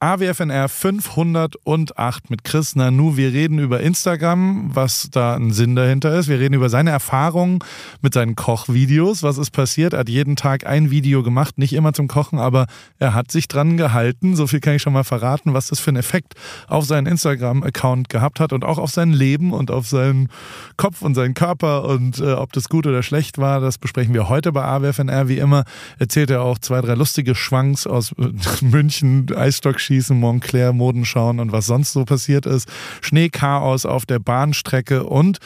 AWFNR 508 mit Chris Nanu. Wir reden über Instagram, was da ein Sinn dahinter ist. Wir reden über seine Erfahrungen mit seinen Kochvideos. Was ist passiert? Er hat jeden Tag ein Video gemacht, nicht immer zum Kochen, aber er hat sich dran gehalten. So viel kann ich schon mal verraten, was das für einen Effekt auf seinen Instagram-Account gehabt hat und auch auf sein Leben und auf seinen Kopf und seinen Körper und äh, ob das gut oder schlecht war. Das besprechen wir heute bei AWFNR. Wie immer erzählt er auch zwei, drei lustige Schwanks aus München, Eisstock Schießen, Montclair, Modenschauen und was sonst so passiert ist. Schneechaos auf der Bahnstrecke und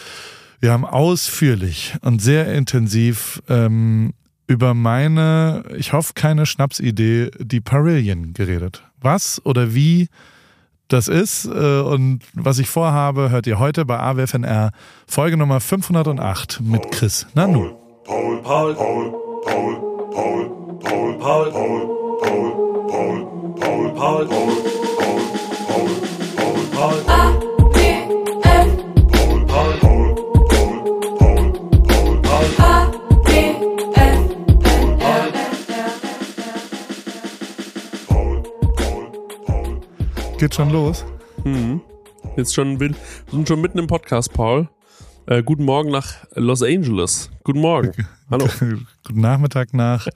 wir haben ausführlich und sehr intensiv ähm, über meine, ich hoffe keine Schnapsidee, die Parillion geredet. Was oder wie das ist äh, und was ich vorhabe, hört ihr heute bei AWFNR Folge Nummer 508 mit Chris Nanu. Paul, Paul, Paul, Paul, Paul, Paul, Paul, Paul, Paul. Paul, Paul, Paul, Paul, Paul, Paul, Paul, Paul. Geht schon los? Mhm. Jetzt schon, wir sind schon mitten im Podcast, Paul. Äh, guten Morgen nach Los Angeles. Guten Morgen. Hallo. guten Nachmittag nach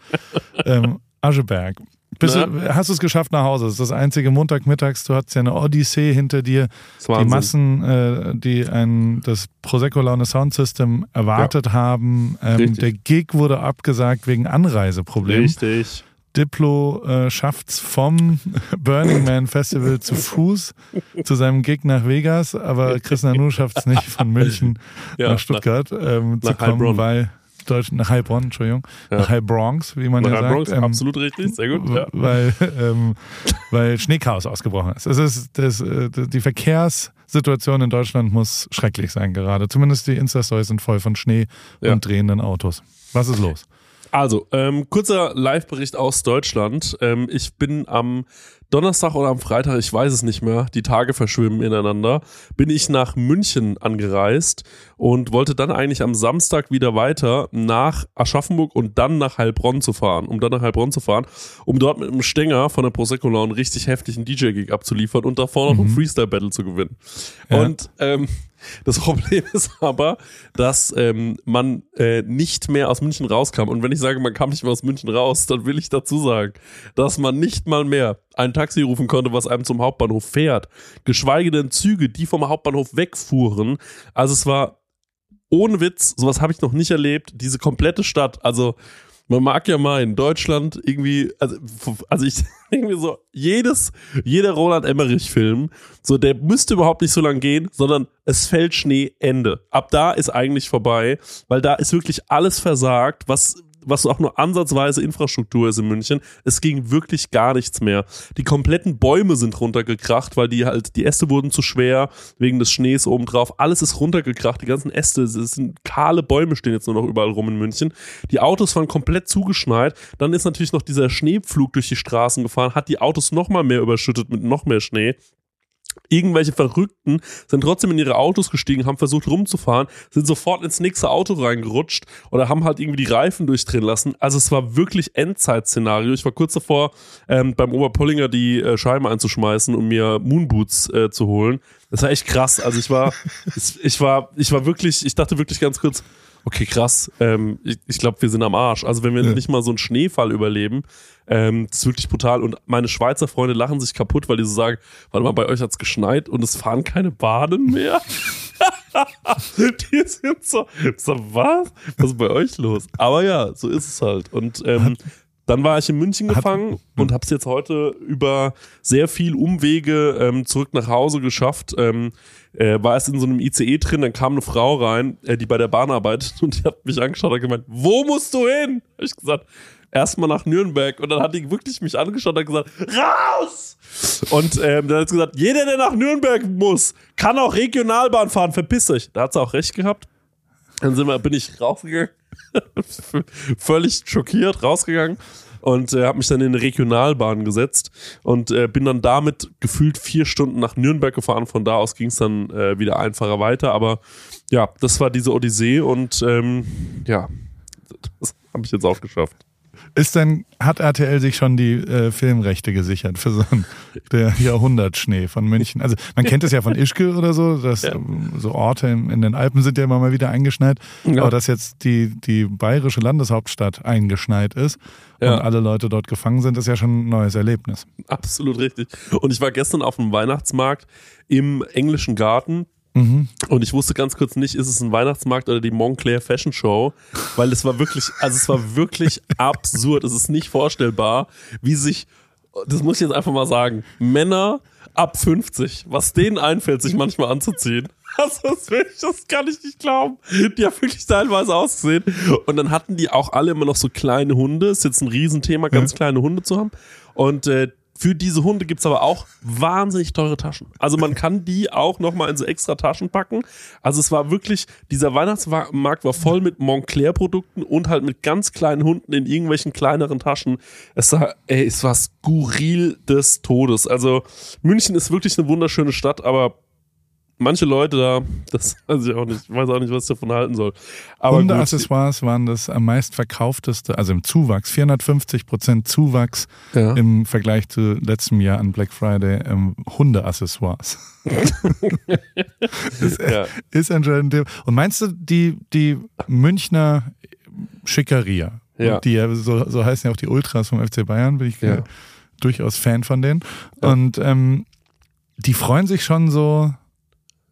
ähm, Ascheberg. Bist du, hast du es geschafft nach Hause? Das ist das einzige Montagmittags. Du hattest ja eine Odyssee hinter dir. Die Massen, äh, die ein, das Prosecco Laune Sound System erwartet ja. haben. Ähm, der Gig wurde abgesagt wegen Anreiseproblemen. Richtig. Diplo äh, es vom Burning Man Festival zu Fuß zu seinem Gig nach Vegas, aber Chris Nanu schafft es nicht von München ja, nach Stuttgart ähm, nach zu kommen, Heilbronn. weil Deutsch, nach Heilbronn, Entschuldigung, ja. nach Heilbronx, wie man nach ja sagt. Bronx, ähm, absolut richtig, sehr gut. Ja. Weil, ähm, weil Schneechaos ausgebrochen ist. Es ist das, äh, die Verkehrssituation in Deutschland muss schrecklich sein gerade. Zumindest die Insta-Stories sind voll von Schnee und drehenden Autos. Was ist los? Also, ähm, kurzer Live-Bericht aus Deutschland. Ähm, ich bin am Donnerstag oder am Freitag, ich weiß es nicht mehr, die Tage verschwimmen ineinander, bin ich nach München angereist und wollte dann eigentlich am Samstag wieder weiter nach Aschaffenburg und dann nach Heilbronn zu fahren, um dann nach Heilbronn zu fahren, um dort mit einem Stänger von der Prosecco einen richtig heftigen DJ-Gig abzuliefern und davor noch mhm. ein Freestyle-Battle zu gewinnen. Ja. Und ähm, das Problem ist aber, dass ähm, man äh, nicht mehr aus München rauskam. Und wenn ich sage, man kam nicht mehr aus München raus, dann will ich dazu sagen, dass man nicht mal mehr ein Taxi rufen konnte, was einem zum Hauptbahnhof fährt. Geschweige denn Züge, die vom Hauptbahnhof wegfuhren. Also es war ohne Witz, sowas habe ich noch nicht erlebt. Diese komplette Stadt, also man mag ja mal in Deutschland irgendwie, also, also ich irgendwie so, jedes, jeder Roland Emmerich-Film, so, der müsste überhaupt nicht so lang gehen, sondern es fällt Schnee, Ende. Ab da ist eigentlich vorbei, weil da ist wirklich alles versagt, was was auch nur ansatzweise Infrastruktur ist in München. Es ging wirklich gar nichts mehr. Die kompletten Bäume sind runtergekracht, weil die halt, die Äste wurden zu schwer wegen des Schnees obendrauf. Alles ist runtergekracht, die ganzen Äste, es sind kahle Bäume stehen jetzt nur noch überall rum in München. Die Autos waren komplett zugeschneit. Dann ist natürlich noch dieser Schneepflug durch die Straßen gefahren, hat die Autos noch mal mehr überschüttet mit noch mehr Schnee irgendwelche Verrückten sind trotzdem in ihre Autos gestiegen, haben versucht rumzufahren, sind sofort ins nächste Auto reingerutscht oder haben halt irgendwie die Reifen durchdrehen lassen. Also es war wirklich Endzeit-Szenario. Ich war kurz davor, ähm, beim Oberpollinger die äh, Scheiben einzuschmeißen, um mir Moonboots äh, zu holen. Das war echt krass. Also ich war, ich war, ich war wirklich, ich dachte wirklich ganz kurz, okay, krass, ähm, ich, ich glaube, wir sind am Arsch. Also wenn wir ja. nicht mal so einen Schneefall überleben, ähm, das ist wirklich brutal. Und meine Schweizer Freunde lachen sich kaputt, weil die so sagen, warte mal, bei euch hat's geschneit und es fahren keine Bahnen mehr. die sind so, so, was? Was ist bei euch los? Aber ja, so ist es halt. Und ähm, dann war ich in München gefangen Hat, und habe es jetzt heute über sehr viel Umwege ähm, zurück nach Hause geschafft. Ähm, äh, war erst in so einem ICE drin, dann kam eine Frau rein, äh, die bei der Bahn arbeitet und die hat mich angeschaut und gemeint, wo musst du hin? Hab ich gesagt, erstmal nach Nürnberg und dann hat die wirklich mich angeschaut und gesagt, raus! Und ähm, dann hat sie gesagt, jeder, der nach Nürnberg muss, kann auch Regionalbahn fahren, verpiss dich. Da hat sie auch recht gehabt. Dann sind wir, bin ich rausgegangen, völlig schockiert rausgegangen und äh, habe mich dann in eine Regionalbahn gesetzt und äh, bin dann damit gefühlt vier Stunden nach Nürnberg gefahren. Von da aus ging es dann äh, wieder einfacher weiter. Aber ja, das war diese Odyssee und ähm, ja, das habe ich jetzt auch geschafft. Ist denn, hat RTL sich schon die äh, Filmrechte gesichert für so einen der Jahrhundertschnee von München? Also man kennt es ja von Ischgl oder so, dass Ja. so Orte in, in den Alpen sind ja immer mal wieder eingeschneit. Ja. Aber dass jetzt die, die bayerische Landeshauptstadt eingeschneit ist Ja. und alle Leute dort gefangen sind, ist ja schon ein neues Erlebnis. Absolut richtig. Und ich war gestern auf dem Weihnachtsmarkt im englischen Garten. Mhm. Und ich wusste ganz kurz nicht, ist es ein Weihnachtsmarkt oder die Montclair Fashion Show, weil es war wirklich, also es war wirklich absurd. Es ist nicht vorstellbar, wie sich, das muss ich jetzt einfach mal sagen, Männer ab 50, was denen einfällt, sich manchmal anzuziehen. Also das, ist wirklich, das kann ich nicht glauben. Die haben wirklich teilweise ausgesehen. Und dann hatten die auch alle immer noch so kleine Hunde. Ist jetzt ein Riesenthema, ganz kleine Hunde zu haben. Und äh, für diese Hunde gibt's aber auch wahnsinnig teure Taschen. Also man kann die auch nochmal in so extra Taschen packen. Also es war wirklich, dieser Weihnachtsmarkt war voll mit Montclair-Produkten und halt mit ganz kleinen Hunden in irgendwelchen kleineren Taschen. Es war, ey, es war skurril des Todes. Also München ist wirklich eine wunderschöne Stadt, aber manche Leute da, das weiß ich auch nicht, ich weiß auch nicht, was ich davon halten soll. Aber Hundeaccessoires waren das am meistverkaufteste, also im Zuwachs, 450 Prozent Zuwachs ja. im Vergleich zu letztem Jahr an Black Friday ähm, Hundeaccessoires. ist, ja. ist anscheinend. Und meinst du, die, die Münchner Schickeria, Ja. die ja so, so heißen ja auch die Ultras vom FC Bayern, bin ich Ja. äh, durchaus Fan von denen. Ja. Und ähm, die freuen sich schon so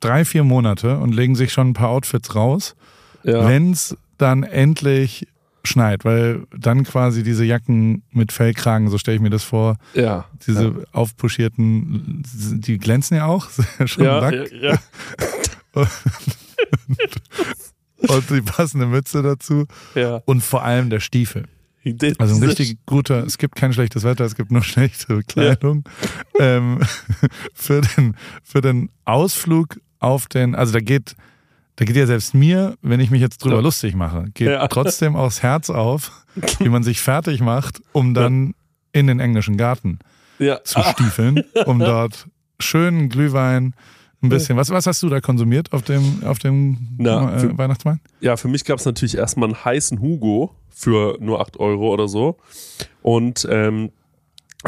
drei, vier Monate und legen sich schon ein paar Outfits raus, Ja. wenn es dann endlich schneit, weil dann quasi diese Jacken mit Fellkragen, so stelle ich mir das vor, ja. diese aufpuschierten, die glänzen ja auch, schon ja, Lack. ja, ja, Und die passende Mütze dazu ja. und vor allem der Stiefel. Also ein richtig guter, es gibt kein schlechtes Wetter, es gibt nur schlechte Kleidung. Ähm, für, den, für den Ausflug auf den, also da geht, da geht ja selbst mir, wenn ich mich jetzt drüber Ja. lustig mache, geht Ja. trotzdem aufs Herz auf, wie man sich fertig macht, um dann in den englischen Garten ja. zu stiefeln, um dort schönen Glühwein, ein bisschen. Was, was hast du da konsumiert auf dem, auf dem Na, äh, für- Weihnachtsmarkt? Ja, für mich gab es natürlich erstmal einen heißen Hugo für nur 8 Euro oder so. Und ähm,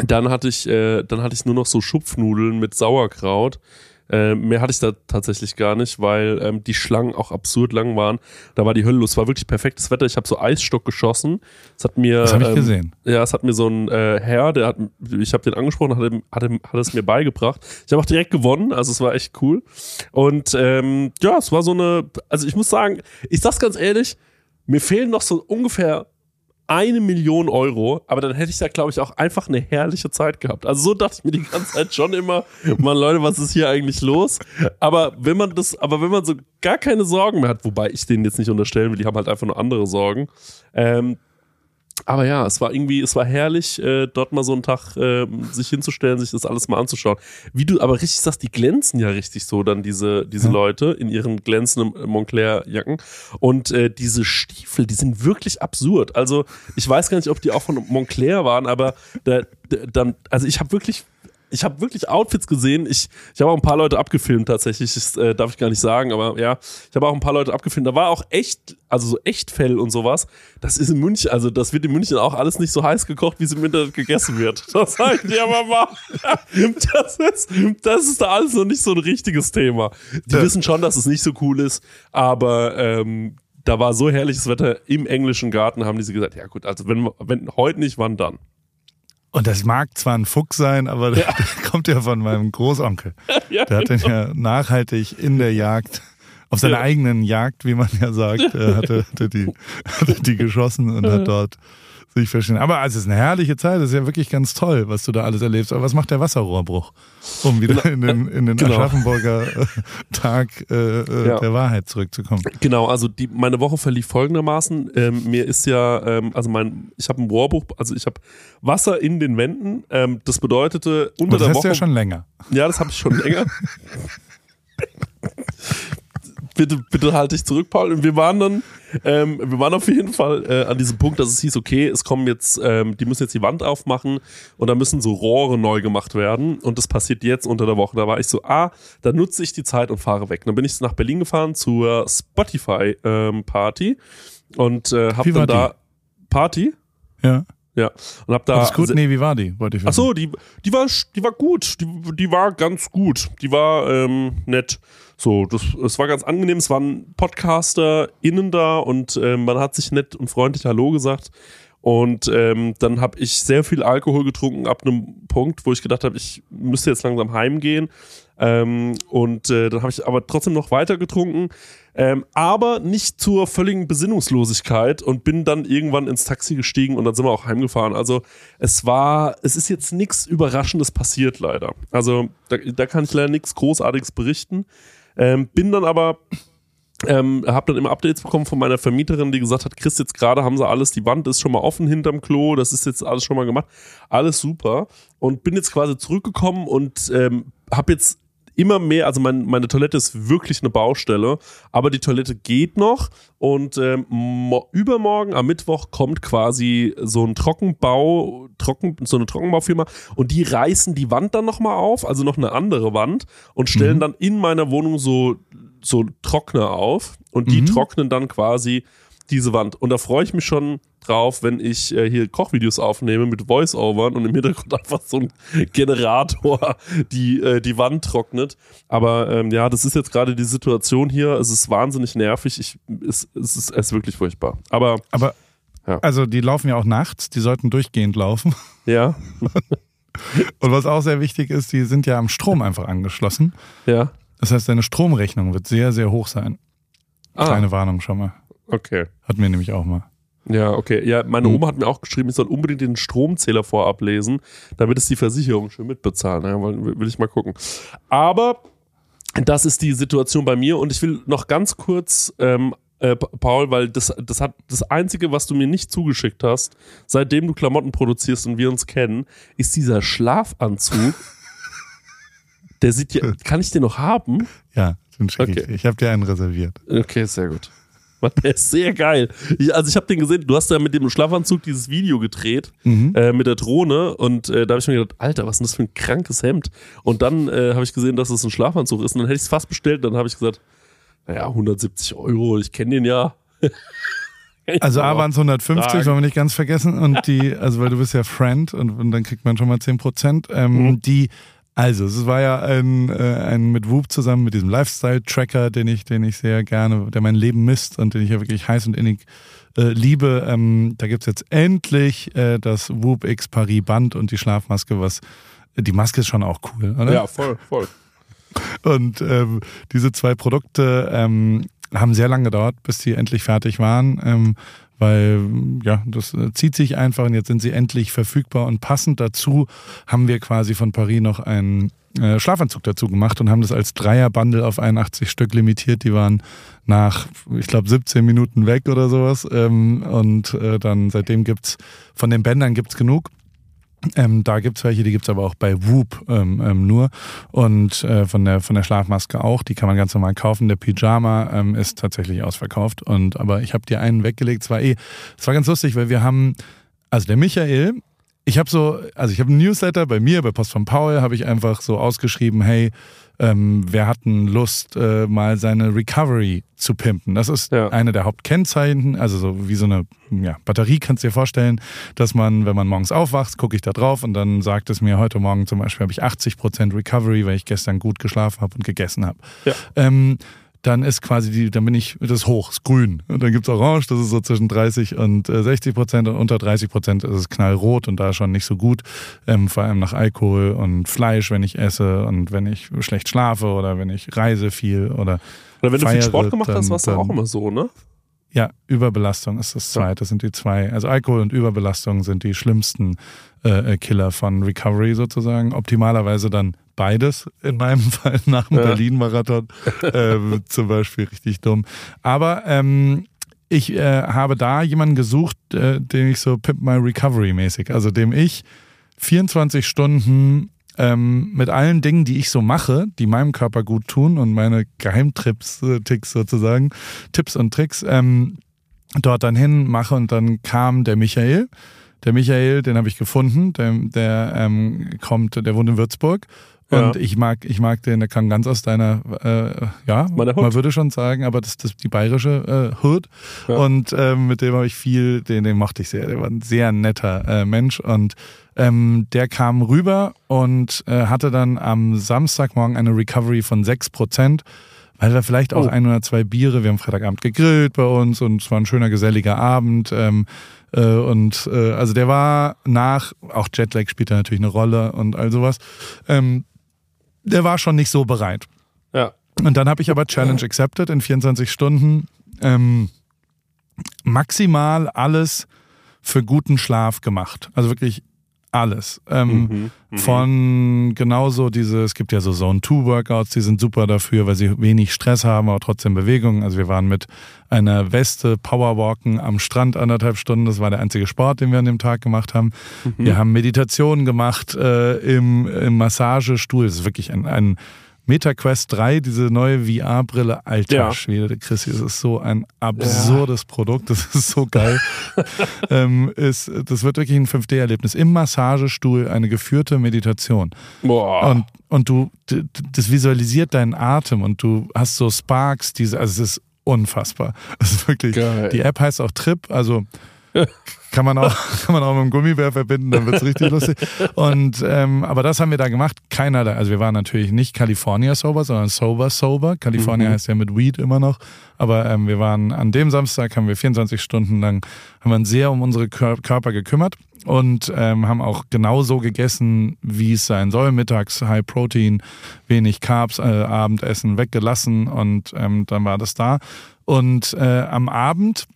dann hatte ich, äh, dann hatte ich nur noch so Schupfnudeln mit Sauerkraut. Äh, mehr hatte ich da tatsächlich gar nicht, weil ähm, die Schlangen auch absurd lang waren. Da war die Hölle los. Es war wirklich perfektes Wetter. Ich habe so Eisstock geschossen. Es hat mir, Das habe ich ähm, gesehen. ja, es hat mir so ein äh, Herr, der hat, ich habe den angesprochen, hat, hat, hat es mir beigebracht. Ich habe auch direkt gewonnen, also es war echt cool. Und ähm, ja, es war so eine, also ich muss sagen, ich sag's ganz ehrlich, mir fehlen noch so ungefähr eine Million Euro, aber dann hätte ich da, glaube ich, auch einfach eine herrliche Zeit gehabt. Also so dachte ich mir die ganze Zeit schon immer, Mann, Leute, was ist hier eigentlich los? Aber wenn man das, aber wenn man so gar keine Sorgen mehr hat, wobei ich denen jetzt nicht unterstellen will, die haben halt einfach nur andere Sorgen, ähm, aber ja, es war irgendwie, es war herrlich, äh, dort mal so einen Tag äh, sich hinzustellen, sich das alles mal anzuschauen. Wie du aber richtig sagst, die glänzen ja richtig so dann diese, diese Ja. Leute in ihren glänzenden Montclair-Jacken. Und äh, diese Stiefel, die sind wirklich absurd. Also ich weiß gar nicht, ob die auch von Montclair waren, aber da, da, dann, also ich habe wirklich ich habe wirklich Outfits gesehen. Ich, ich habe auch ein paar Leute abgefilmt tatsächlich. Das äh, darf ich gar nicht sagen, aber ja, ich habe auch ein paar Leute abgefilmt. Da war auch echt, also so Echtfell und sowas. Das ist in München, also das wird in München auch alles nicht so heiß gekocht, wie es im Internet gegessen wird. Das sag ich dir aber mal. Das ist, das ist da alles noch nicht so ein richtiges Thema. Die wissen schon, dass es nicht so cool ist, aber ähm, da war so herrliches Wetter im englischen Garten, haben die sie gesagt, ja gut, also wenn, wenn heute nicht, wann dann? Und das mag zwar ein Fuchs sein, aber der, der kommt ja von meinem Großonkel. Ja, Der hat den ja nachhaltig in der Jagd, auf seiner Ja. eigenen Jagd, wie man ja sagt, äh, hatte, hatte, die, hatte die geschossen und hat dort sich verschieden. Aber es ist eine herrliche Zeit, es ist ja wirklich ganz toll, was du da alles erlebst. Aber was macht der Wasserrohrbruch, um wieder in den, in den Genau. Aschaffenburger äh, Tag äh, äh, Ja. der Wahrheit zurückzukommen? Genau, also die, meine Woche verlief folgendermaßen. Ähm, mir ist ja, ähm, also mein, ich habe ein Rohrbruch, also ich habe Wasser in den Wänden. Ähm, das bedeutete unter Und das der hast Woche. du ja schon länger. Ja, das habe ich schon länger. bitte, bitte halte dich zurück, Paul. Und wir waren dann, ähm, wir waren auf jeden Fall äh, an diesem Punkt, dass es hieß, okay, es kommen jetzt, ähm, die müssen jetzt die Wand aufmachen und da müssen so Rohre neu gemacht werden. Und das passiert jetzt unter der Woche. Da war ich so, ah, da nutze ich die Zeit und fahre weg. Dann bin ich nach Berlin gefahren zur Spotify ähm, Party und äh, war dann da Party. Ja. Ja. Und hab da. Ist gut? Nee, wie war die? Wollte ich wissen. Ach so, die, die war, die war gut. Die, die war ganz gut. Die war ähm, nett. So, das, es war ganz angenehm. Es waren Podcaster innen da und ähm, man hat sich nett und freundlich Hallo gesagt. Und ähm, dann habe ich sehr viel Alkohol getrunken ab einem Punkt, wo ich gedacht habe, ich müsste jetzt langsam heimgehen. Ähm, und äh, dann habe ich aber trotzdem noch weiter getrunken, ähm, aber nicht zur völligen Besinnungslosigkeit und bin dann irgendwann ins Taxi gestiegen und dann sind wir auch heimgefahren. Also es war, es ist jetzt nichts Überraschendes passiert leider. Also da, da kann ich leider nichts Großartiges berichten. Ähm, bin dann aber ähm, habe dann immer Updates bekommen von meiner Vermieterin, die gesagt hat, Chris, jetzt gerade haben sie alles, die Wand ist schon mal offen hinterm Klo, das ist jetzt alles schon mal gemacht, alles super. Und bin jetzt quasi zurückgekommen und ähm, habe jetzt immer mehr, also mein, meine Toilette ist wirklich eine Baustelle, aber die Toilette geht noch und ähm, übermorgen am Mittwoch kommt quasi so ein Trockenbau, Trocken, so eine Trockenbaufirma und die reißen die Wand dann nochmal auf, also noch eine andere Wand und stellen mhm. dann in meiner Wohnung so so Trockner auf und die mhm. trocknen dann quasi diese Wand. Und da freue ich mich schon drauf, wenn ich äh, hier Kochvideos aufnehme mit Voice-Overn und im Hintergrund einfach so ein Generator die, äh, die Wand trocknet. Aber ähm, ja, das ist jetzt gerade die Situation hier. Es ist wahnsinnig nervig. Ich, es, es, ist, es ist wirklich furchtbar. Aber, Aber ja. also die laufen ja auch nachts. Die sollten durchgehend laufen. Ja. und was auch sehr wichtig ist, die sind ja am Strom einfach angeschlossen. Ja. Das heißt, deine Stromrechnung wird sehr, sehr hoch sein. Ah. Kleine Warnung schon mal. Okay. Hat mir nämlich auch mal. Ja, okay. Ja, meine hm. Oma hat mir auch geschrieben, ich soll unbedingt den Stromzähler vorab lesen, damit es die Versicherung schön mitbezahlen. Ja, will ich mal gucken. Aber das ist die Situation bei mir und ich will noch ganz kurz, ähm, äh, Paul, weil das, das hat das Einzige, was du mir nicht zugeschickt hast, seitdem du Klamotten produzierst und wir uns kennen, ist dieser Schlafanzug. Der sieht ja, kann ich den noch haben? Ja, den schicke okay. ich. Ich habe dir einen reserviert. Okay, sehr gut. Der ist sehr geil. Ich, also ich habe den gesehen, du hast ja mit dem Schlafanzug dieses Video gedreht, mhm. äh, mit der Drohne und äh, da habe ich mir gedacht, Alter, was ist denn das für ein krankes Hemd? Und dann äh, habe ich gesehen, dass es ein Schlafanzug ist und dann hätte ich es fast bestellt, dann habe ich gesagt, naja, 170 Euro, ich kenne den ja. Also A waren es 150, wollen wir nicht ganz vergessen. Und die, also weil du bist ja Friend und, und dann kriegt man schon mal 10 Prozent. Ähm, mhm. Die also, es war ja ein, äh, ein mit Whoop zusammen mit diesem Lifestyle-Tracker, den ich, den ich sehr gerne, der mein Leben misst und den ich ja wirklich heiß und innig äh, liebe. Ähm, da gibt's jetzt endlich äh, das Whoop X Paris Band und die Schlafmaske, was die Maske ist schon auch cool, oder? Ja, voll, voll. Und ähm, diese zwei Produkte ähm, haben sehr lange gedauert, bis die endlich fertig waren. Ähm, weil ja, das äh, zieht sich einfach und jetzt sind sie endlich verfügbar und passend dazu haben wir quasi von Paris noch einen äh, Schlafanzug dazu gemacht und haben das als Dreier-Bundle auf 81 Stück limitiert. Die waren nach, ich glaube, 17 Minuten weg oder sowas. Ähm, und äh, dann seitdem gibt's von den Bändern gibt's genug. Ähm, da gibt's welche, die gibt's aber auch bei Whoop ähm, ähm, nur. Und äh, von, der, von der Schlafmaske auch. Die kann man ganz normal kaufen. Der Pyjama ähm, ist tatsächlich ausverkauft. Und aber ich habe dir einen weggelegt. Es war eh, es war ganz lustig, weil wir haben, also der Michael, ich habe so, also ich habe einen Newsletter bei mir, bei Post von Paul, habe ich einfach so ausgeschrieben, hey, ähm, wer hat denn Lust, äh, mal seine Recovery zu pimpen? Das ist ja. eine der Hauptkennzeichen, also so wie so eine ja, Batterie kannst du dir vorstellen, dass man, wenn man morgens aufwacht, gucke ich da drauf und dann sagt es mir, heute Morgen zum Beispiel habe ich 80% Recovery, weil ich gestern gut geschlafen habe und gegessen habe. Ja. Ähm, dann ist quasi die, dann bin ich, das ist hoch, ist grün. Und dann gibt's Orange, das ist so zwischen 30 und 60 äh, Prozent und unter 30 Prozent ist es knallrot und da schon nicht so gut. Ähm, vor allem nach Alkohol und Fleisch, wenn ich esse und wenn ich schlecht schlafe oder wenn ich reise viel oder. Oder wenn feiere, du viel Sport gemacht dann, hast, war es auch immer so, ne? Ja, Überbelastung ist das zweite. Das sind die zwei. Also Alkohol und Überbelastung sind die schlimmsten äh, äh Killer von Recovery sozusagen. Optimalerweise dann beides in meinem Fall nach dem ja. Berlin-Marathon. ähm, zum Beispiel richtig dumm. Aber ähm, ich äh, habe da jemanden gesucht, äh, den ich so Pimp My Recovery mäßig, also dem ich 24 Stunden ähm, mit allen Dingen, die ich so mache, die meinem Körper gut tun und meine Geheimtricks, äh, Ticks sozusagen, Tipps und Tricks, ähm, dort dann hin mache und dann kam der Michael. Der Michael, den habe ich gefunden, der, der ähm, kommt, der wohnt in Würzburg Und Ja. ich mag, ich mag den, der kam ganz aus deiner, äh, ja, man würde schon sagen, aber das ist die bayerische äh, Hood. Ja. Und ähm, mit dem habe ich viel, den, den mochte ich sehr. Der war ein sehr netter äh, Mensch. Und ähm, der kam rüber und äh, hatte dann am Samstagmorgen eine Recovery von 6%. Weil wir vielleicht auch Oh. ein oder zwei Biere, wir haben Freitagabend gegrillt bei uns und es war ein schöner, geselliger Abend. Ähm, äh, und äh, also der war nach, auch Jetlag spielt da natürlich eine Rolle und all sowas. Ähm, der war schon nicht so bereit. Ja. Und dann habe ich aber Challenge accepted in 24 Stunden. Ähm, maximal alles für guten Schlaf gemacht. Also wirklich alles. Ähm, Mhm. Von genauso diese, es gibt ja so Zone 2 Workouts, die sind super dafür, weil sie wenig Stress haben, aber trotzdem Bewegung. Also wir waren mit einer Weste Powerwalken am Strand anderthalb Stunden. Das war der einzige Sport, den wir an dem Tag gemacht haben. Wir haben Meditationen gemacht äh, im, im Massagestuhl. Das ist wirklich ein, ein MetaQuest 3, diese neue VR-Brille, alter Ja. Schwede, Chrissy, das ist so ein absurdes Produkt, das ist so geil. ähm, ist, das wird wirklich ein 5D-Erlebnis. Im Massagestuhl eine geführte Meditation. Boah. Und, und du, das visualisiert deinen Atem und du hast so Sparks, diese, also es ist unfassbar. Es ist wirklich, Geil. die App heißt auch Trip, also kann man auch, kann man auch mit dem Gummibär verbinden, dann wird's richtig lustig. Und, ähm, aber das haben wir da gemacht. Keiner da, also wir waren natürlich nicht California sober, sondern sober sober. California Mhm. heißt ja mit Weed immer noch. Aber ähm, wir waren an dem Samstag, haben wir 24 Stunden lang, haben wir uns sehr um unsere Kör Körper gekümmert und ähm, haben auch genau so gegessen, wie es sein soll. Mittags High Protein, wenig Carbs, äh, Abendessen weggelassen und ähm, dann war das da. Und äh, am Abend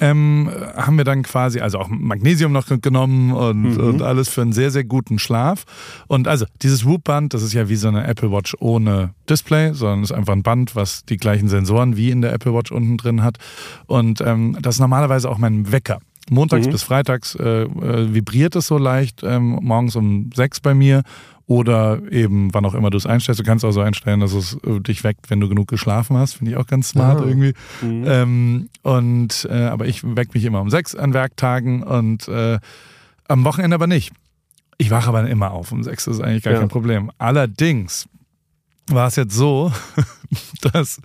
ähm, haben wir dann quasi, also auch Magnesium noch genommen und, Mhm. und alles für einen sehr, sehr guten Schlaf. Und also dieses Whoop-Band, das ist ja wie so eine Apple Watch ohne Display, sondern ist einfach ein Band, was die gleichen Sensoren wie in der Apple Watch unten drin hat. Und ähm, das ist normalerweise auch mein Wecker. Montags Mhm. bis freitags äh, äh, vibriert es so leicht, ähm, morgens um sechs bei mir. Oder eben, wann auch immer du es einstellst. Du kannst auch so einstellen, dass es äh, dich weckt, wenn du genug geschlafen hast. Finde ich auch ganz smart Ah. irgendwie. Mhm. Ähm, und äh, aber ich weck mich immer um sechs an Werktagen und äh, am Wochenende aber nicht. Ich wache aber immer auf um sechs, das ist eigentlich gar Ja. kein Problem. Allerdings war es jetzt so, dass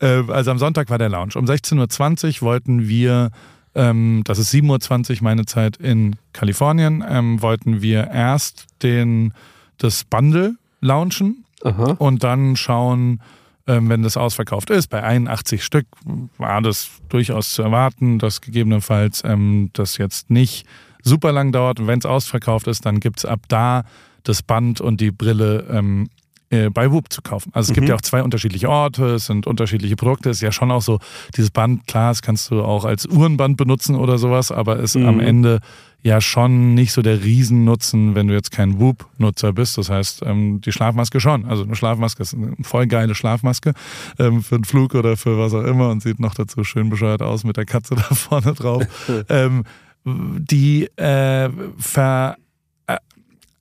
äh, also am Sonntag war der Lounge. Um 16.20 Uhr wollten wir, ähm, das ist 7.20 Uhr meine Zeit in Kalifornien, ähm, wollten wir erst den das Bundle launchen Aha. und dann schauen, ähm, wenn das ausverkauft ist. Bei 81 Stück war das durchaus zu erwarten, dass gegebenenfalls ähm, das jetzt nicht super lang dauert. Und wenn es ausverkauft ist, dann gibt es ab da das Band und die Brille ähm, äh, bei Whoop zu kaufen. Also es gibt Mhm. ja auch zwei unterschiedliche Orte, es sind unterschiedliche Produkte. Es ist ja schon auch so, dieses Band, klar, das kannst du auch als Uhrenband benutzen oder sowas, aber ist Mhm. am Ende ja schon nicht so der Riesennutzen, wenn du jetzt kein Whoop-Nutzer bist. Das heißt, ähm, die Schlafmaske schon. Also eine Schlafmaske ist eine voll geile Schlafmaske ähm, für einen Flug oder für was auch immer und sieht noch dazu schön bescheuert aus mit der Katze da vorne drauf. ähm, die äh, ver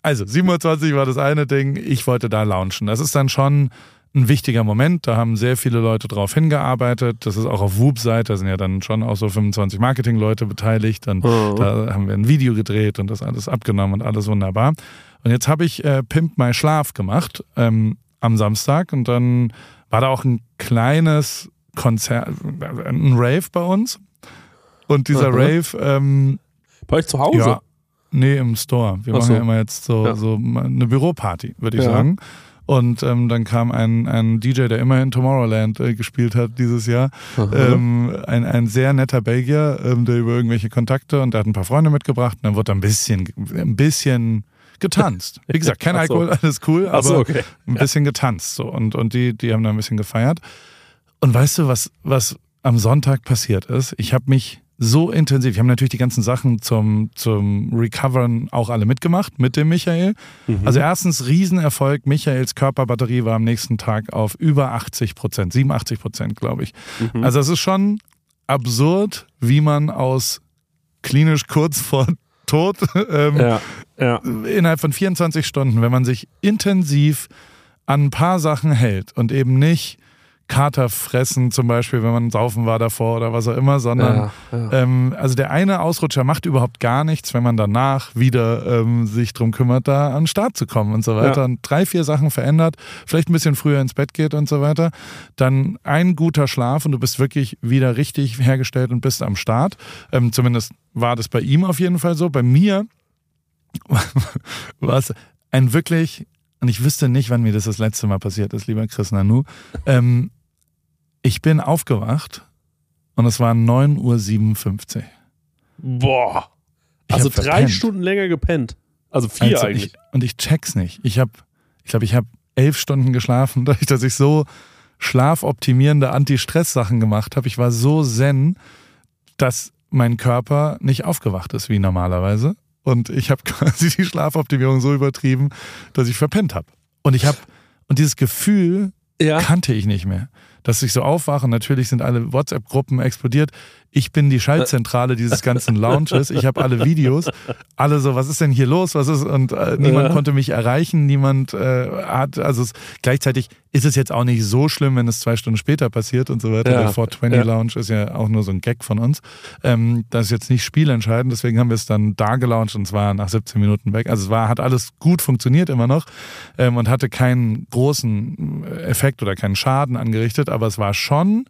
also 27 war das eine Ding, ich wollte da launchen. Das ist dann schon ein wichtiger Moment. Da haben sehr viele Leute drauf hingearbeitet. Das ist auch auf Whoop-Seite, da sind ja dann schon auch so 25 Marketing-Leute beteiligt. Dann Mhm. da haben wir ein Video gedreht und das alles abgenommen und alles wunderbar. Und jetzt habe ich äh, Pimp My Schlaf gemacht ähm, am Samstag und dann war da auch ein kleines Konzert, ein Rave bei uns. Und dieser Mhm. Rave, ähm, Bei euch zu Hause? ja, nee, im Store. Wir Ach machen so. ja immer jetzt so, Ja. so eine Büroparty, würde ich Ja. sagen. Und ähm, dann kam ein, ein DJ, der immer in Tomorrowland äh, gespielt hat dieses Jahr. Ähm, ein, ein sehr netter Belgier, ähm, der über irgendwelche Kontakte und der hat ein paar Freunde mitgebracht und dann wurde ein bisschen, ein bisschen getanzt. Wie gesagt, kein Ach so. Alkohol, alles cool, aber so, okay. ein bisschen getanzt. So. Und, und die, die haben da ein bisschen gefeiert. Und weißt du, was, was am Sonntag passiert ist? Ich habe mich so intensiv, ich habe natürlich die ganzen Sachen zum, zum Recovern auch alle mitgemacht mit dem Michael. Mhm. Also erstens Riesenerfolg, Michaels Körperbatterie war am nächsten Tag auf über 80 Prozent, 87 Prozent, glaube ich. Mhm. Also es ist schon absurd, wie man aus klinisch kurz vor Tod ähm, ja, ja. innerhalb von 24 Stunden, wenn man sich intensiv an ein paar Sachen hält und eben nicht Kater fressen, zum Beispiel, wenn man saufen war davor oder was auch immer, sondern Ja, ja. Ähm, also der eine Ausrutscher macht überhaupt gar nichts, wenn man danach wieder ähm, sich drum kümmert, da an den Start zu kommen und so weiter. Ja. Und drei, vier Sachen verändert, vielleicht ein bisschen früher ins Bett geht und so weiter. Dann ein guter Schlaf und du bist wirklich wieder richtig hergestellt und bist am Start. Ähm, zumindest war das bei ihm auf jeden Fall so. Bei mir war es ein wirklich, und ich wüsste nicht, wann mir das das letzte Mal passiert ist, lieber Chris Nanu. Ähm, ich bin aufgewacht und es war 9.57 Uhr. Boah. Ich Also drei verpennt. Stunden länger gepennt. Also vier Also eigentlich. Ich, und ich check's nicht. Ich habe, ich glaube, ich habe elf Stunden geschlafen, dadurch, dass ich so schlafoptimierende Anti-Stress-Sachen gemacht habe. Ich war so zen, dass mein Körper nicht aufgewacht ist wie normalerweise. Und ich habe quasi die Schlafoptimierung so übertrieben, dass ich verpennt habe. Und ich habe, und dieses Gefühl ja. kannte ich nicht mehr. Dass ich so aufwache, natürlich sind alle WhatsApp-Gruppen explodiert. Ich bin die Schaltzentrale dieses ganzen Lounges. Ich habe alle Videos. Alle so, was ist denn hier los? Was ist? Und äh, niemand Ja. konnte mich erreichen. Niemand äh, hat, also es, gleichzeitig ist es jetzt auch nicht so schlimm, wenn es zwei Stunden später passiert und so weiter. Ja. Der 420 Ja. Lounge ist ja auch nur so ein Gag von uns. Ähm, das ist jetzt nicht spielentscheidend, deswegen haben wir es dann da gelauncht und zwar nach 17 Minuten weg. Also es war, hat alles gut funktioniert immer noch ähm, und hatte keinen großen Effekt oder keinen Schaden angerichtet, aber es war schon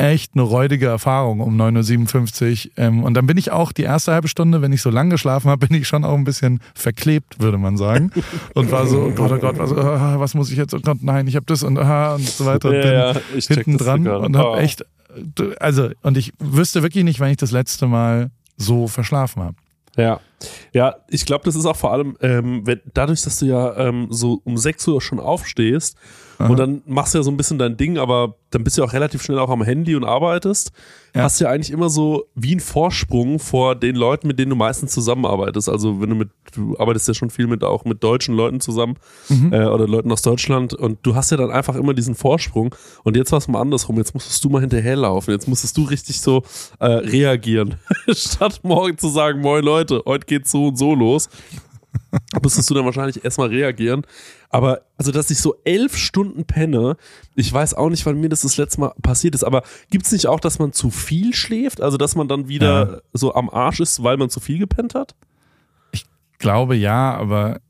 echt eine räudige Erfahrung um 9.57 Uhr. Ähm, und dann bin ich auch die erste halbe Stunde, wenn ich so lang geschlafen habe, bin ich schon auch ein bisschen verklebt, würde man sagen. Und war so, oh Gott, oh Gott, was, ah, was muss ich jetzt? Oh Gott, nein, ich habe das und, ah, und so weiter. Und bin Ja, ja, ich check hinten dran und habe Oh. echt, also, und ich wüsste wirklich nicht, wann ich das letzte Mal so verschlafen habe. Ja, ja, ich glaube, das ist auch vor allem, ähm, wenn, dadurch, dass du ja ähm, so um 6 Uhr schon aufstehst und dann machst du ja so ein bisschen dein Ding, aber dann bist du ja auch relativ schnell auch am Handy und arbeitest, Ja. hast du ja eigentlich immer so wie einen Vorsprung vor den Leuten, mit denen du meistens zusammenarbeitest. Also wenn du mit, du arbeitest ja schon viel mit auch mit deutschen Leuten zusammen äh, oder Leuten aus Deutschland und du hast ja dann einfach immer diesen Vorsprung. Und jetzt war es mal andersrum, jetzt musstest du mal hinterherlaufen, jetzt musstest du richtig so äh, reagieren, statt morgen zu sagen, moin Leute, heute geht's so und so los, musstest du dann wahrscheinlich erstmal reagieren. Aber also, dass ich so elf Stunden penne, ich weiß auch nicht, wann mir das das letzte Mal passiert ist, aber gibt's nicht auch, dass man zu viel schläft? Also, dass man dann wieder so am Arsch ist, weil man zu viel gepennt hat? Glaube ja, aber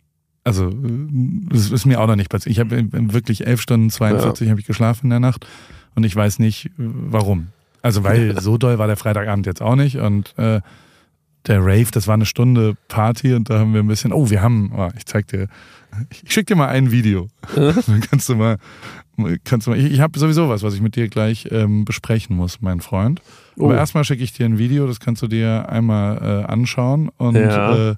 also das ist mir auch noch nicht passiert. Ich habe wirklich elf Stunden 42 habe ich geschlafen in der Nacht und ich weiß nicht warum. Also weil so doll war der Freitagabend jetzt auch nicht und äh, der Rave, das war eine Stunde Party und da haben wir ein bisschen, oh, wir haben, oh, ich zeig dir, ich schick dir mal ein Video. Dann kannst du mal, kannst du mal, ich, ich habe sowieso was, was ich mit dir gleich ähm, besprechen muss, mein Freund. Oh. Aber erstmal schicke ich dir ein Video, das kannst du dir einmal äh, anschauen und Ja. äh,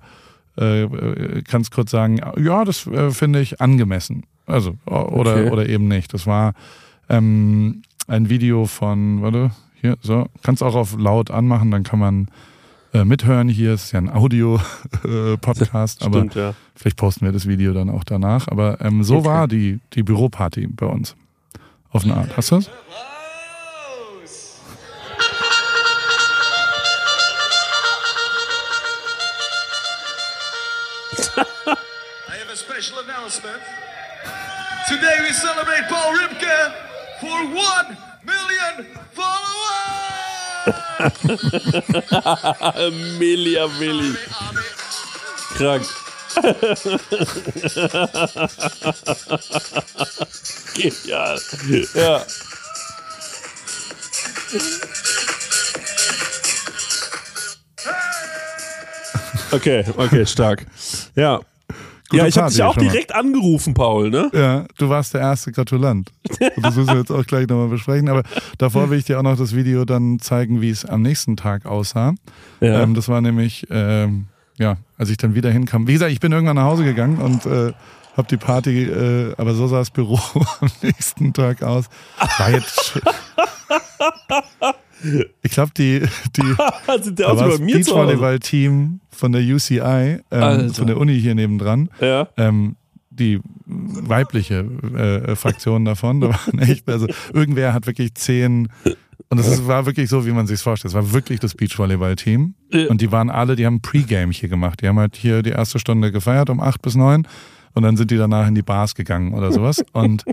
äh, kannst kurz sagen, ja, das äh, finde ich angemessen. Also, oder, Okay. oder eben nicht. Das war ähm, ein Video von, warte, hier, so, kannst auch auf laut anmachen, dann kann man äh, mithören. Hier ist ja ein Audio-Podcast, aber Stimmt, ja. vielleicht posten wir das Video dann auch danach. Aber ähm, so Okay. war die, die Büroparty bei uns. Auf eine Art. Hast du das? I have a special announcement. Today we celebrate Paul Ripke for one million followers! Melia Willi. Krank. Genial. Ja. Okay, okay, stark. Ja. Gute ja, ich habe dich auch direkt angerufen, Paul, ne? Ja, du warst der erste Gratulant. Das müssen wir jetzt auch gleich nochmal besprechen. Aber davor will ich dir auch noch das Video dann zeigen, wie es am nächsten Tag aussah. Ja. Ähm, das war nämlich, ähm, ja, als ich dann wieder hinkam. Wie gesagt, ich bin irgendwann nach Hause gegangen und äh, habe die Party, äh, aber so sah das Büro am nächsten Tag aus. War jetzt. ich glaube, die, die Sieht der da war das. Beachvolleyball-Team von der UCI, ähm, von der Uni hier nebendran Ja. ähm, die weibliche äh, Fraktion davon. Da waren echt, also irgendwer hat wirklich zehn und es war wirklich so, wie man sich vorstellt. Es war wirklich das Beachvolleyball-Team. Und die waren alle, die haben Pre-Game hier gemacht. Die haben halt hier die erste Stunde gefeiert um acht bis neun und dann sind die danach in die Bars gegangen oder sowas. Und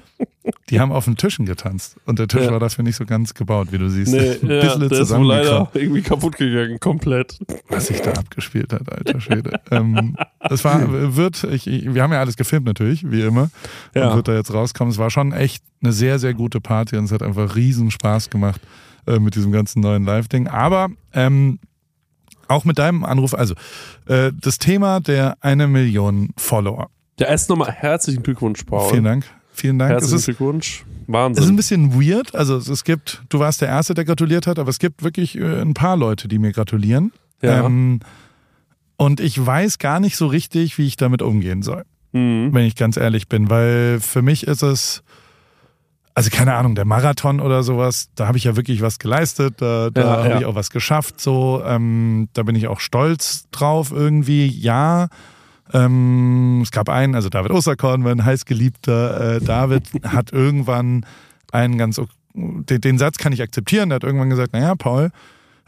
Die haben auf den Tischen getanzt und der Tisch Ja. war dafür nicht so ganz gebaut, wie du siehst. Nee, Ein ja, bisschen der ist wohl leider irgendwie kaputt gegangen, komplett. was sich da abgespielt hat, alter Schwede. ähm, es war, wird, ich, ich, wir haben ja alles gefilmt natürlich, wie immer. Ja. Und wird da jetzt rauskommen. Es war schon echt eine sehr, sehr gute Party und es hat einfach riesen Spaß gemacht äh, mit diesem ganzen neuen Live-Ding. Aber ähm, auch mit deinem Anruf, also äh, das Thema der eine Million Follower. Ja, erst nochmal herzlichen Glückwunsch, Paul. Vielen Dank. Vielen Dank. Es Herzlichen ist, Glückwunsch. es ist ein Wahnsinn. bisschen weird. Also es, es gibt, du warst der Erste, der gratuliert hat, aber es gibt wirklich äh, ein paar Leute, die mir gratulieren. Ja. Ähm, und ich weiß gar nicht so richtig, wie ich damit umgehen soll. Mhm. wenn ich ganz ehrlich bin, weil für mich ist es, also keine Ahnung, der Marathon oder sowas, da habe ich ja wirklich was geleistet, da, da Ja, habe ja. ich auch was geschafft, so, ähm, da bin ich auch stolz drauf irgendwie, ja. Ähm, es gab einen, also David Osterkorn, mein heißgeliebter äh, David, hat irgendwann einen ganz, den, den Satz kann ich akzeptieren, der hat irgendwann gesagt, naja, Paul,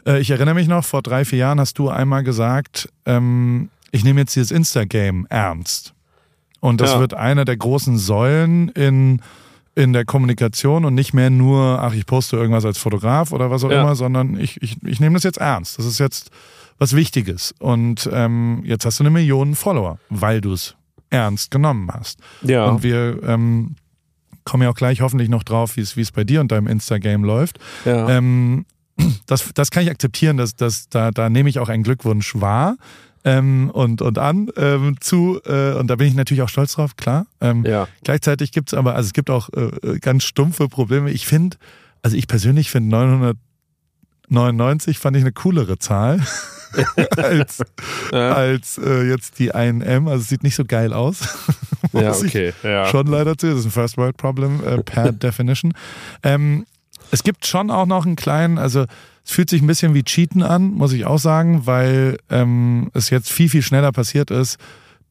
äh, ich erinnere mich noch, vor drei, vier Jahren hast du einmal gesagt, ähm, ich nehme jetzt dieses Insta-Game ernst. Und das Ja. wird eine der großen Säulen in, in der Kommunikation und nicht mehr nur, ach, ich poste irgendwas als Fotograf oder was auch Ja. immer, sondern ich, ich, ich nehme das jetzt ernst. Das ist jetzt was Wichtiges. Und ähm, jetzt hast du eine Million Follower, weil du es ernst genommen hast. Ja. Und wir ähm, kommen ja auch gleich hoffentlich noch drauf, wie es bei dir und deinem Insta-Game läuft. ja. Ähm, das, das kann ich akzeptieren, dass, dass, da, da nehme ich auch einen Glückwunsch wahr ähm, und, und an ähm, zu. Äh, und da bin ich natürlich auch stolz drauf, klar. Ähm, ja. Gleichzeitig gibt es aber, also es gibt auch äh, ganz stumpfe Probleme. Ich finde, also ich persönlich finde 999 fand ich eine coolere Zahl als, Ja. als äh, jetzt die 1M. Also es sieht nicht so geil aus. ja, okay. Ja. schon leider zu. Das ist ein First World Problem äh, per Definition. Ähm, es gibt schon auch noch einen kleinen, also es fühlt sich ein bisschen wie Cheaten an, muss ich auch sagen, weil ähm, es jetzt viel, viel schneller passiert ist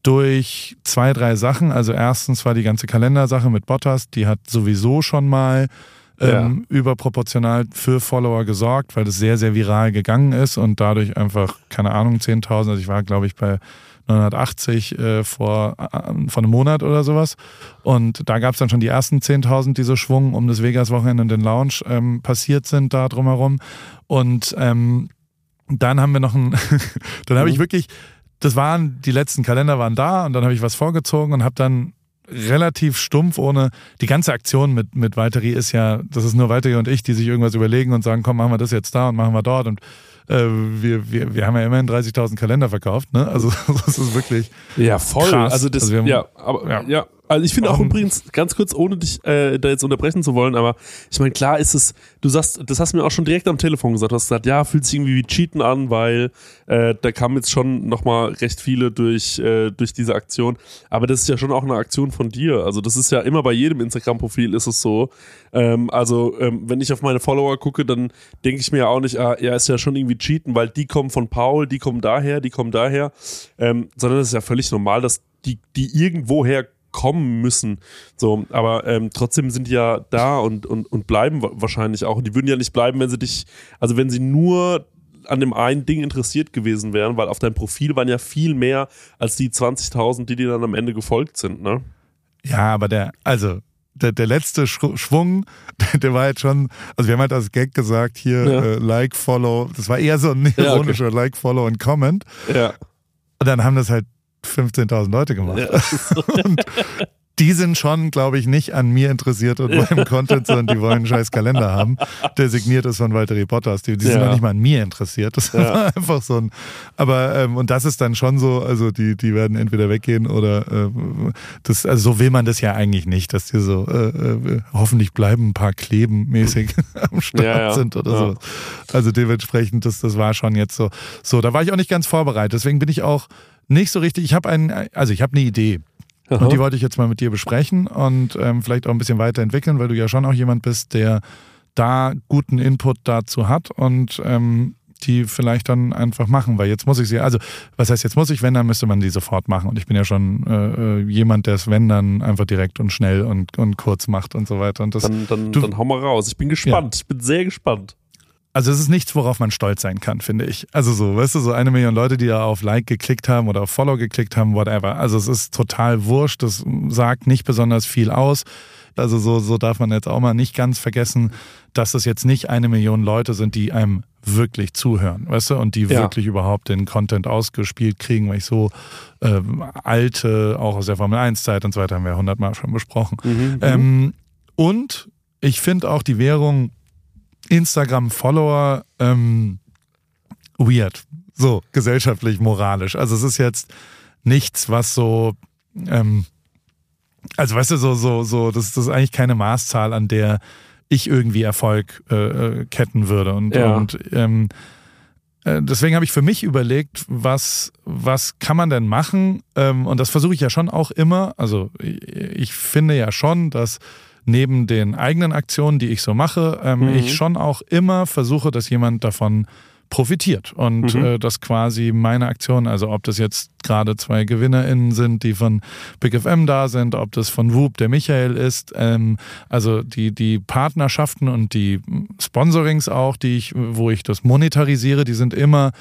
durch zwei, drei Sachen. Also erstens war die ganze Kalendersache mit Bottas, die hat sowieso schon mal ähm, überproportional für Follower gesorgt, weil das sehr, sehr viral gegangen ist und dadurch einfach, keine Ahnung, 10.000, also ich war, glaube ich, bei 980 äh, vor, äh, vor einem Monat oder sowas. Und da gab es dann schon die ersten 10.000, die so Schwung um das Vegas-Wochenende und den Lounge ähm, passiert sind da drumherum. Und ähm, dann haben wir noch ein, dann habe ich wirklich, das waren, die letzten Kalender waren da und dann habe ich was vorgezogen und habe dann relativ stumpf ohne, die ganze Aktion mit, mit Valtteri ist ja, das ist nur Valtteri und ich, die sich irgendwas überlegen und sagen, komm, machen wir das jetzt da und machen wir dort und äh, wir, wir, wir haben ja immerhin 30.000 Kalender verkauft, ne? Also das ist wirklich, Ja, voll. Krass. Also das, Also haben- ja, aber ja. ja. Also ich finde auch übrigens, ganz kurz, ohne dich äh, da jetzt unterbrechen zu wollen, aber ich meine, klar ist es, du sagst, das hast du mir auch schon direkt am Telefon gesagt, du hast gesagt, ja, fühlt sich irgendwie wie Cheaten an, weil äh, da kamen jetzt schon nochmal recht viele durch, äh, durch diese Aktion. Aber das ist ja schon auch eine Aktion von dir. Also das ist ja immer bei jedem Instagram-Profil ist es so. Ähm, also ähm, wenn ich auf meine Follower gucke, dann denke ich mir ja auch nicht, ah, ja, ist ja schon irgendwie Cheaten, weil die kommen von Paul, die kommen daher, die kommen daher. Ähm, sondern es ist ja völlig normal, dass die, die irgendwoher kommen müssen. So, aber ähm, trotzdem sind die ja da und, und, und bleiben wa- wahrscheinlich auch. Und die würden ja nicht bleiben, wenn sie dich, also wenn sie nur an dem einen Ding interessiert gewesen wären, weil auf deinem Profil waren ja viel mehr als die 20.000, die dir dann am Ende gefolgt sind, ne? ja, aber der, also der, der letzte Schwung, der, der war jetzt schon, also wir haben halt als Gag gesagt, hier Ja. äh, Like, Follow, das war eher so ein Ja, okay. ironischer Like, Follow und Comment. Ja. Und dann haben das halt 15.000 Leute gemacht. ja. Und die sind schon, glaube ich, nicht an mir interessiert und meinem Content, sondern die wollen einen scheiß Kalender haben, der signiert ist von Walter Bottas. Die, die sind Ja. noch nicht mal an mir interessiert. Das Ja. war einfach so ein. Aber, ähm, und das ist dann schon so, also die, die werden entweder weggehen oder äh, das, also so will man das ja eigentlich nicht, dass die so äh, äh, hoffentlich bleiben ein paar Kleben mäßig am Start Ja, sind oder so. Also dementsprechend, das, das war schon jetzt so. So, da war ich auch nicht ganz vorbereitet. Deswegen bin ich auch nicht so richtig. Ich habe einen, also ich habe eine Idee. Aha. Und die wollte ich jetzt mal mit dir besprechen und ähm, vielleicht auch ein bisschen weiterentwickeln, weil du ja schon auch jemand bist, der da guten Input dazu hat und ähm, die vielleicht dann einfach machen, weil jetzt muss ich sie, also was heißt jetzt muss ich, wenn, dann müsste man die sofort machen und ich bin ja schon äh, äh, jemand, der es wenn, dann einfach direkt und schnell und, und kurz macht und so weiter und das, Dann, dann, Du- dann hau mal raus. Ich bin gespannt. Ich bin sehr gespannt. Also es ist nichts, worauf man stolz sein kann, finde ich. Also so, weißt du, so eine Million Leute, die da auf Like geklickt haben oder auf Follow geklickt haben, whatever. Also es ist total wurscht, das sagt nicht besonders viel aus. Also so, so darf man jetzt auch mal nicht ganz vergessen, dass es jetzt nicht eine Million Leute sind, die einem wirklich zuhören, weißt du, und die Ja. wirklich überhaupt den Content ausgespielt kriegen, weil ich so ähm, alte, auch aus der Formel 1-Zeit und so weiter, haben wir hundertmal schon besprochen. Ähm, und ich finde auch die Währung Instagram-Follower ähm, weird. So, gesellschaftlich, moralisch. Also es ist jetzt nichts, was so, ähm, also weißt du, so, so, so, das, das ist eigentlich keine Maßzahl, an der ich irgendwie Erfolg äh, äh, ketten würde. Und, Ja. und ähm, äh, deswegen habe ich für mich überlegt, was, was kann man denn machen? Ähm, und das versuche ich ja schon auch immer. Also ich finde ja schon, dass neben den eigenen Aktionen, die ich so mache, ähm, Mhm. ich schon auch immer versuche, dass jemand davon profitiert und Mhm. äh, dass quasi meine Aktionen, also ob das jetzt gerade zwei GewinnerInnen sind, die von Big FM da sind, ob das von Whoop der Michael ist, ähm, also die, die Partnerschaften und die Sponsorings auch, die ich, wo ich das monetarisiere, die sind immer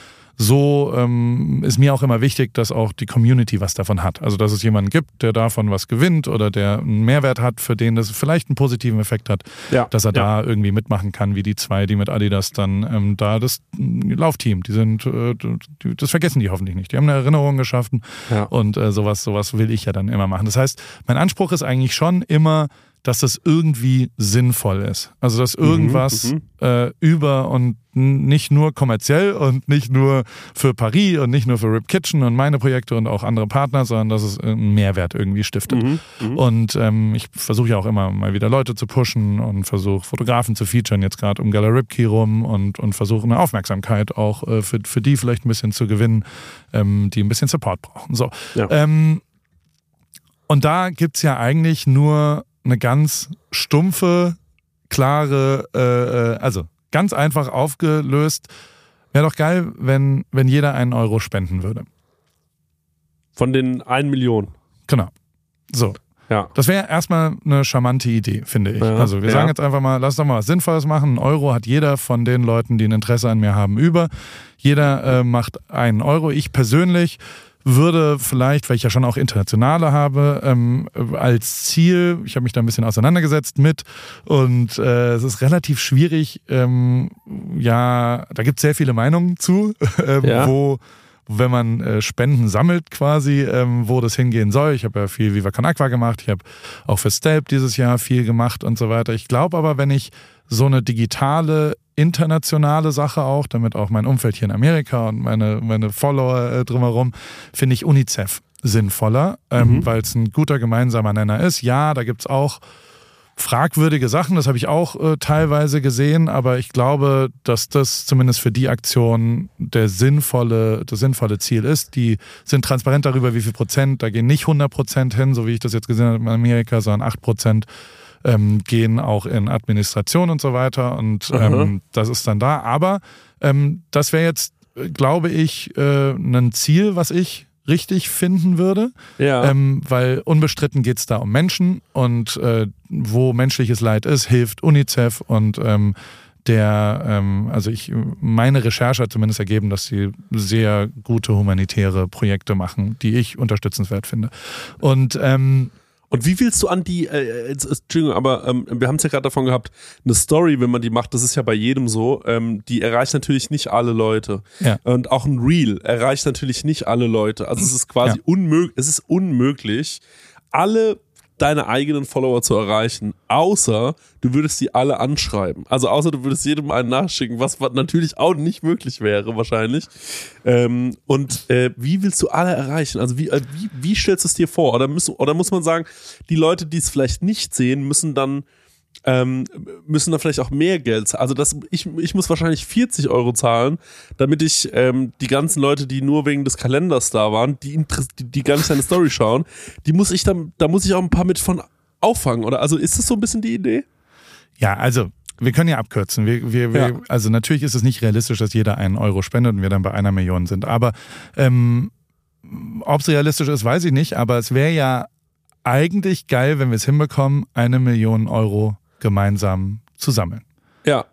so ähm, ist mir auch immer wichtig, dass auch die Community was davon hat. Also dass es jemanden gibt, der davon was gewinnt oder der einen Mehrwert hat, für den das vielleicht einen positiven Effekt hat, Ja. dass er ja. da irgendwie mitmachen kann, wie die zwei, die mit Adidas dann ähm, da das äh, Laufteam, die sind, äh, die, das vergessen die hoffentlich nicht. Die haben eine Erinnerung geschaffen Ja. und äh, sowas, sowas will ich ja dann immer machen. Das heißt, mein Anspruch ist eigentlich schon immer, dass das irgendwie sinnvoll ist. Also dass irgendwas mhm. äh, über und nicht nur kommerziell und nicht nur für Paris und nicht nur für Rip Kitchen und meine Projekte und auch andere Partner, sondern dass es einen Mehrwert irgendwie stiftet. Mhm. Mhm. Und ähm, ich versuche ja auch immer mal wieder Leute zu pushen und versuche Fotografen zu featuren, jetzt gerade um Gala Ripkey rum und, und versuche eine Aufmerksamkeit auch äh, für, für die vielleicht ein bisschen zu gewinnen, ähm, die ein bisschen Support brauchen. So. Ja. Ähm, und da gibt's ja eigentlich nur eine ganz stumpfe, klare, äh, äh, also ganz einfach aufgelöst. Wäre doch geil, wenn, wenn jeder einen Euro spenden würde. Von den 1 Million. Genau. So. Ja. Das wäre erstmal eine charmante Idee, finde ich. Ja, also wir ja. sagen jetzt einfach mal, lass doch mal was Sinnvolles machen. Ein Euro hat jeder von den Leuten, die ein Interesse an mir haben, über. Jeder äh, macht einen Euro. Ich persönlich würde vielleicht, weil ich ja schon auch internationale habe, ähm, als Ziel, ich habe mich da ein bisschen auseinandergesetzt mit und äh, es ist relativ schwierig, ähm, ja, da gibt es sehr viele Meinungen zu, ähm, Ja. wo wenn man äh, Spenden sammelt quasi, ähm, wo das hingehen soll. Ich habe ja viel Viva Con Aqua gemacht, ich habe auch für Stelp dieses Jahr viel gemacht und so weiter. Ich glaube aber, wenn ich so eine digitale, internationale Sache auch, damit auch mein Umfeld hier in Amerika und meine, meine Follower äh, drumherum, finde ich UNICEF sinnvoller, ähm, Mhm. weil es ein guter gemeinsamer Nenner ist. Ja, da gibt's auch fragwürdige Sachen, das habe ich auch äh, teilweise gesehen, aber ich glaube, dass das zumindest für die Aktion der sinnvolle, das sinnvolle Ziel ist. Die sind transparent darüber, wie viel Prozent, da gehen nicht 100 Prozent hin, so wie ich das jetzt gesehen habe in Amerika, sondern 8 Prozent ähm, gehen auch in Administration und so weiter und ähm, das ist dann da. Aber ähm, das wäre jetzt, äh, glaube ich, äh, ein Ziel, was ich richtig finden würde. Ja. Ähm, weil unbestritten geht es da um Menschen und äh, wo menschliches Leid ist, hilft UNICEF und ähm, der, ähm, also ich, meine Recherche hat zumindest ergeben, dass sie sehr gute humanitäre Projekte machen, die ich unterstützenswert finde. Und ähm, Und wie willst du an die, äh, jetzt, ist- Entschuldigung, aber ähm, wir haben es ja gerade davon gehabt, eine Story, wenn man die macht, das ist ja bei jedem so, ähm, die erreicht natürlich nicht alle Leute. Ja. Und auch ein Reel erreicht natürlich nicht alle Leute. Also es ist quasi Ja. unmöglich, es ist unmöglich, alle deine eigenen Follower zu erreichen, außer du würdest sie alle anschreiben. Also außer du würdest jedem einen nachschicken, was wa- natürlich auch nicht möglich wäre wahrscheinlich. Ähm, und äh, wie willst du alle erreichen? Also wie, äh, wie, wie stellst du es dir vor? Oder, müssen, oder muss man sagen, die Leute, die es vielleicht nicht sehen, müssen dann ähm, müssen dann vielleicht auch mehr Geld zahlen. Also das, ich, ich muss wahrscheinlich 40 Euro zahlen, damit ich ähm, die ganzen Leute, die nur wegen des Kalenders da waren, die, die, die gar nicht seine Story schauen, die muss ich dann, da muss ich auch ein paar mit von auffangen, oder? Also ist das so ein bisschen die Idee? Ja, also wir können ja abkürzen. Wir, wir, wir, Ja. Also natürlich ist es nicht realistisch, dass jeder einen Euro spendet und wir dann bei einer Million sind. Aber ähm, ob es realistisch ist, weiß ich nicht. Aber es wäre ja eigentlich geil, wenn wir es hinbekommen, eine Million Euro gemeinsam zu sammeln. Ja.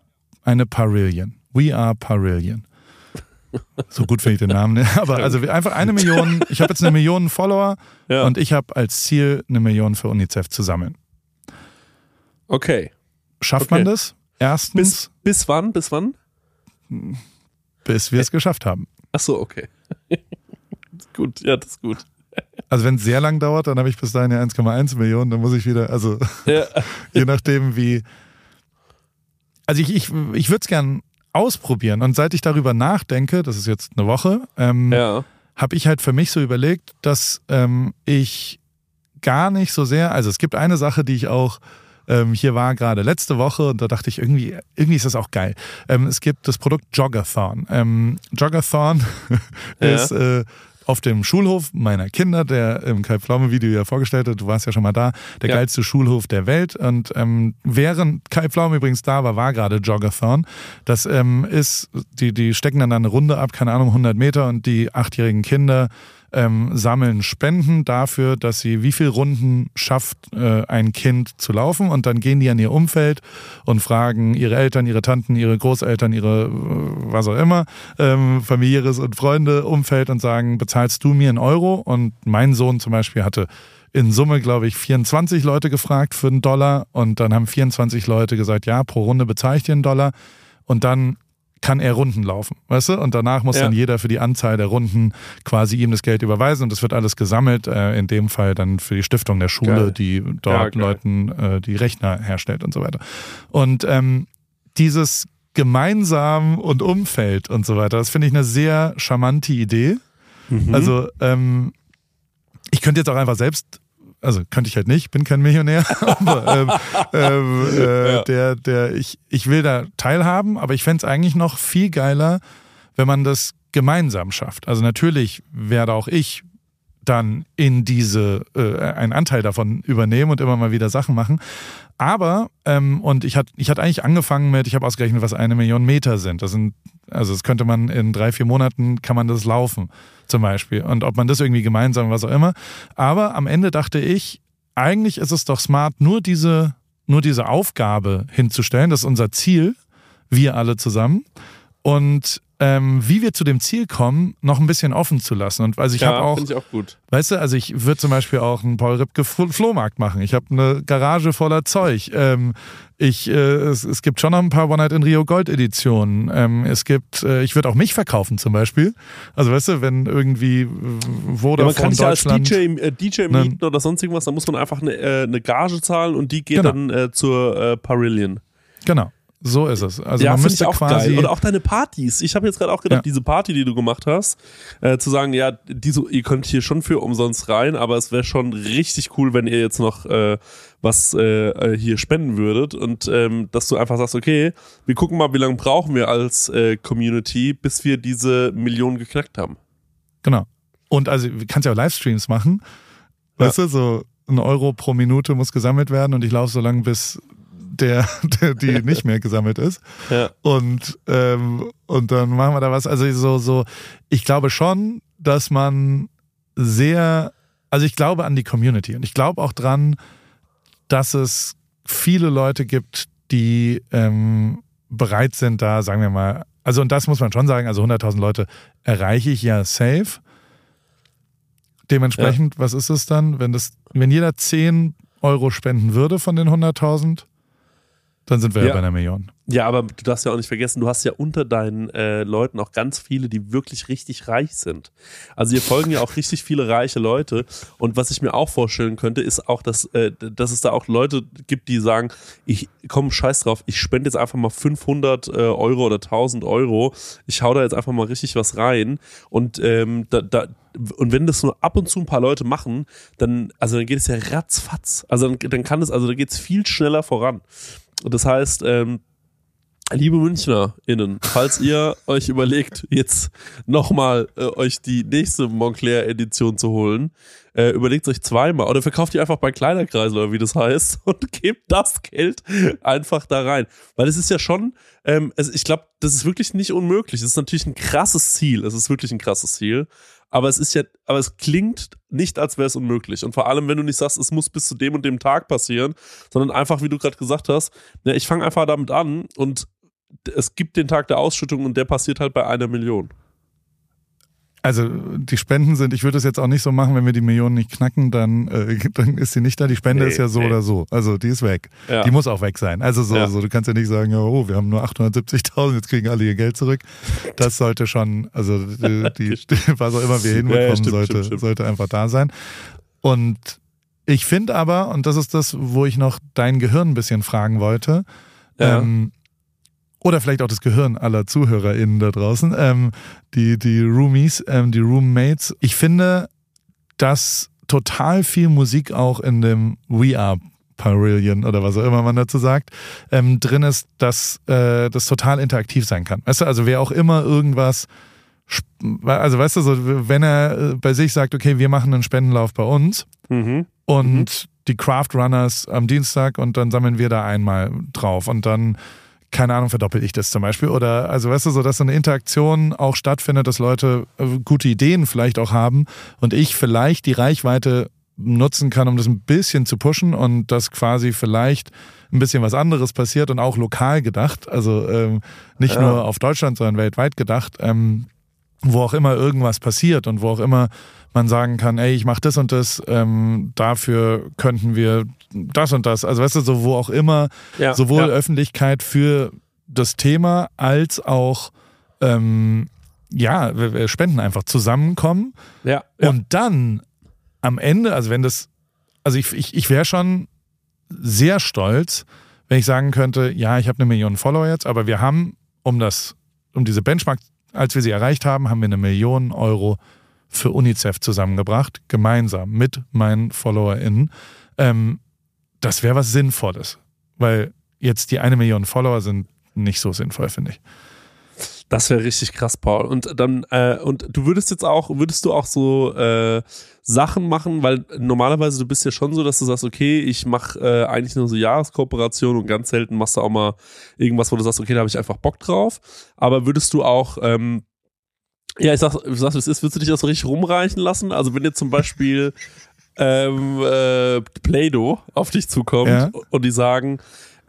Eine Parillion. We are Parillion. So gut finde ich den Namen. ne? Aber also einfach eine Million. Ich habe jetzt eine Million Follower Ja. und ich habe als Ziel, eine Million für UNICEF zu sammeln. Okay. Schafft Okay. man das? Erstens, Bis, bis wann? Bis wann? bis wir es geschafft haben. Ach so, okay. gut, ja, das ist gut. Also wenn es sehr lang dauert, dann habe ich bis dahin ja 1,1 Millionen, dann muss ich wieder, also Ja. je nachdem wie. Also ich, ich, ich würde es gern ausprobieren und seit ich darüber nachdenke, das ist jetzt eine Woche, ähm, ja. habe ich halt für mich so überlegt, dass ähm, ich gar nicht so sehr, also es gibt eine Sache, die ich auch ähm, hier war gerade letzte Woche und da dachte ich irgendwie, irgendwie ist das auch geil. Ähm, es gibt das Produkt Joggathon. Ähm, Joggathon Ja. ist äh, auf dem Schulhof meiner Kinder, der im Kai Pflaume Video ja vorgestellt hat, du warst ja schon mal da, der Ja. geilste Schulhof der Welt. Und ähm, während Kai Pflaume übrigens da war, war gerade Joggathon. Das ähm, ist, die, die stecken dann eine Runde ab, keine Ahnung, 100 Meter und die achtjährigen Kinder ähm, sammeln Spenden dafür, dass sie wie viel Runden schafft äh, ein Kind zu laufen. Und dann gehen die an ihr Umfeld und fragen ihre Eltern, ihre Tanten, ihre Großeltern, ihre äh, was auch immer, ähm, familiäres und Freunde, Umfeld und sagen, bezahlst du mir einen Euro? Und mein Sohn zum Beispiel hatte in Summe, glaube ich, 24 Leute gefragt für einen Dollar. Und dann haben 24 Leute gesagt, ja, pro Runde bezahle ich dir einen Dollar. Und dann kann er Runden laufen, weißt du? Und danach muss Ja. dann jeder für die Anzahl der Runden quasi ihm das Geld überweisen und das wird alles gesammelt, äh, in dem Fall dann für die Stiftung der Schule, Geil. die Ja, dort geil. Leuten äh, die Rechner herstellt und so weiter. Und ähm, dieses gemeinsam und Umfeld und so weiter, das finde ich eine sehr charmante Idee. Mhm. Also ähm, ich könnte jetzt auch einfach selbst, also könnte ich halt nicht, bin kein Millionär, aber ähm, ähm, äh, Ja. der, der, ich, ich will da teilhaben, aber ich fände es eigentlich noch viel geiler, wenn man das gemeinsam schafft. Also natürlich werde auch ich dann in diese, äh, einen Anteil davon übernehmen und immer mal wieder Sachen machen. Aber, ähm, und ich hatte ich hatte eigentlich angefangen mit, ich habe ausgerechnet, was eine Million Meter sind. Das sind, also das könnte man in drei, vier Monaten, kann man das laufen zum Beispiel. Und ob man das irgendwie gemeinsam, was auch immer. Aber am Ende dachte ich, eigentlich ist es doch smart, nur diese, nur diese Aufgabe hinzustellen. Das ist unser Ziel, wir alle zusammen. Und ähm, wie wir zu dem Ziel kommen, noch ein bisschen offen zu lassen. Und also ich habe ja, auch, finde ich auch gut. weißt du, also ich würde zum Beispiel auch einen Paul Ripke Flo- Flohmarkt machen. Ich habe eine Garage voller Zeug. Ähm, ich, äh, es, es gibt schon noch ein paar One Night in Rio Gold Editionen. Ähm, es gibt, äh, ich würde auch mich verkaufen zum Beispiel. Also weißt du, wenn irgendwie äh, Ja, man kann nicht als DJ, äh, DJ Ne. mieten oder sonst irgendwas, da muss man einfach eine, äh, eine Gage zahlen und die geht Genau. dann äh, zur äh, Parillion. genau, so ist es. Also ja, man finde ich müsste auch quasi, geil. Und auch deine Partys. Ich habe jetzt gerade auch gedacht, Ja. diese Party, die du gemacht hast, äh, zu sagen, ja, diese, ihr könnt hier schon für umsonst rein, aber es wäre schon richtig cool, wenn ihr jetzt noch äh, was äh, äh, hier spenden würdet und ähm, dass du einfach sagst, okay, wir gucken mal, wie lange brauchen wir als äh, Community, bis wir diese Millionen geknackt haben. Genau. Und also, du kannst ja auch Livestreams machen. Weißt du, so ein Euro pro Minute muss gesammelt werden und ich laufe so lange, bis der, der die nicht mehr gesammelt ist. Ja. Und, ähm, und dann machen wir da was. Also so, so, ich glaube schon, dass man sehr, also ich glaube an die Community und ich glaube auch dran, dass es viele Leute gibt, die ähm, bereit sind, da, sagen wir mal, also und das muss man schon sagen, also 100.000 Leute erreiche ich ja safe. Dementsprechend, was ist es dann, wenn das, wenn jeder 10 Euro spenden würde von den 100.000, dann sind wir ja. Ja. bei einer Million. Ja, aber du darfst ja auch nicht vergessen, du hast ja unter deinen äh, Leuten auch ganz viele, die wirklich richtig reich sind. Also hier folgen ja auch richtig viele reiche Leute. Und was ich mir auch vorstellen könnte, ist auch, dass, äh, dass es da auch Leute gibt, die sagen, ich komm scheiß drauf, ich spende jetzt einfach mal 500 äh, Euro oder 1000 Euro. Ich hau da jetzt einfach mal richtig was rein. Und ähm, da, da, und wenn das nur ab und zu ein paar Leute machen, dann, also dann geht es ja ratzfatz. Also dann, dann kann es, also da geht es viel schneller voran. Und das heißt, ähm, Liebe MünchnerInnen, falls ihr euch überlegt, jetzt nochmal äh, euch die nächste Montclair-Edition zu holen, äh, überlegt euch zweimal oder verkauft die einfach bei Kleiderkreisel oder wie das heißt und gebt das Geld einfach da rein. Weil es ist ja schon, ähm, also ich glaube, das ist wirklich nicht unmöglich. Es ist natürlich ein krasses Ziel. Es ist wirklich ein krasses Ziel. Aber es ist ja, aber es klingt nicht, als wäre es unmöglich. Und vor allem, wenn du nicht sagst, es muss bis zu dem und dem Tag passieren, sondern einfach, wie du gerade gesagt hast, ja, ich fange einfach damit an und es gibt den Tag der Ausschüttung und der passiert halt bei einer Million. Also die Spenden sind, ich würde es jetzt auch nicht so machen, wenn wir die Millionen nicht knacken, dann, äh, dann ist sie nicht da. Die Spende Nee, ist ja so nee. oder so. Also die ist weg. Ja. Die muss auch weg sein. Also so, Ja. so, du kannst ja nicht sagen, ja, oh, wir haben nur 870.000, jetzt kriegen alle ihr Geld zurück. Das sollte schon, also die, die, was auch immer wir hinbekommen, Ja, stimmt, sollte, stimmt, stimmt. sollte einfach da sein. Und ich finde aber, und das ist das, wo ich noch dein Gehirn ein bisschen fragen wollte, ähm, oder vielleicht auch das Gehirn aller ZuhörerInnen da draußen, ähm, die, die Roomies, ähm, die Roommates. Ich finde, dass total viel Musik auch in dem We Are Pavilion oder was auch immer man dazu sagt, ähm, drin ist, dass äh, das total interaktiv sein kann. Weißt du, also wer auch immer irgendwas, also weißt du, so, wenn er äh, bei sich sagt, okay, wir machen einen Spendenlauf bei uns, Mhm. und die Craft Runners am Dienstag und dann sammeln wir da einmal drauf und dann, keine Ahnung, verdoppel ich das zum Beispiel. Oder, also weißt du, so dass so eine Interaktion auch stattfindet, dass Leute äh, gute Ideen vielleicht auch haben und ich vielleicht die Reichweite nutzen kann, um das ein bisschen zu pushen und dass quasi vielleicht ein bisschen was anderes passiert und auch lokal gedacht, also ähm, nicht Ja. nur auf Deutschland, sondern weltweit gedacht, ähm, wo auch immer irgendwas passiert und wo auch immer man sagen kann, ey, ich mache das und das, ähm, dafür könnten wir das und das. Also weißt du, so wo auch immer Ja, sowohl ja. Öffentlichkeit für das Thema als auch ähm, ja, Spenden einfach zusammenkommen Ja, ja. und dann am Ende, also wenn das, also ich, ich, ich wäre schon sehr stolz, wenn ich sagen könnte, ja, ich habe eine Million Follower jetzt, aber wir haben, um das, um diese Benchmark, als wir sie erreicht haben, haben wir eine Million Euro für UNICEF zusammengebracht, gemeinsam mit meinen FollowerInnen. Ähm, das wäre was Sinnvolles, weil jetzt die eine Million Follower sind nicht so sinnvoll, finde ich. Das wäre richtig krass, Paul. Und dann, äh, und du würdest jetzt auch, würdest du auch so äh, Sachen machen, weil normalerweise du bist ja schon so, dass du sagst, okay, ich mache äh, eigentlich nur so Jahreskooperationen und ganz selten machst du auch mal irgendwas, wo du sagst, okay, da habe ich einfach Bock drauf. Aber würdest du auch, ähm, ja, ich sag, ich sag, es ist, würdest du dich das so richtig rumreichen lassen? Also wenn jetzt zum Beispiel ähm, äh, Play-Doh auf dich zukommt Ja. und die sagen,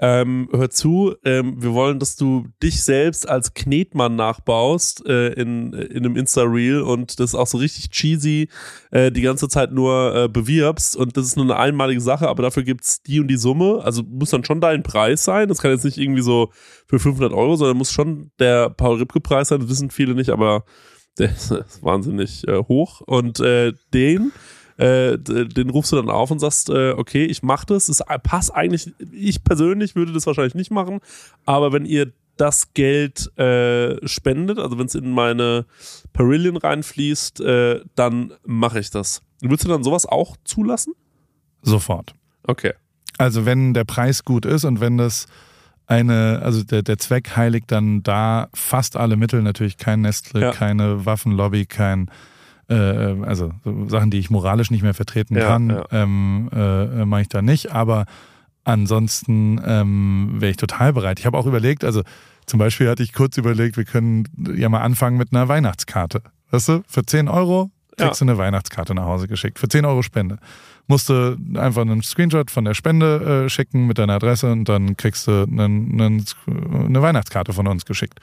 ähm, hör zu, ähm, wir wollen, dass du dich selbst als Knetmann nachbaust äh, in, in einem Insta-Reel und das auch so richtig cheesy äh, die ganze Zeit nur äh, bewirbst. Und das ist nur eine einmalige Sache, aber dafür gibt's die und die Summe, also muss dann schon dein Preis sein, das kann jetzt nicht irgendwie so für 500 Euro, sondern muss schon der Paul-Ripke-Preis sein, das wissen viele nicht, aber der ist wahnsinnig äh, hoch. Und äh, den äh, den rufst du dann auf und sagst, äh, okay, ich mach das, es passt eigentlich, ich persönlich würde das wahrscheinlich nicht machen, aber wenn ihr das Geld äh, spendet, also wenn es in meine Perillion reinfließt, äh, dann mache ich das. Würdest du dann sowas auch zulassen? Sofort. Okay. Also wenn der Preis gut ist und wenn das eine, also der, der Zweck heiligt dann da fast alle Mittel, natürlich kein Nestle, Ja. keine Waffenlobby, kein, äh, also so Sachen, die ich moralisch nicht mehr vertreten Ja, kann, ja. ähm, äh, mache ich da nicht. Aber ansonsten ähm, wäre ich total bereit. Ich habe auch überlegt, also zum Beispiel hatte ich kurz überlegt, wir können ja mal anfangen mit einer Weihnachtskarte. Weißt du, für 10 Euro kriegst du eine Weihnachtskarte nach Hause geschickt. Für 10 Euro Spende. Musst du einfach einen Screenshot von der Spende äh, schicken mit deiner Adresse und dann kriegst du einen, einen, eine Weihnachtskarte von uns geschickt.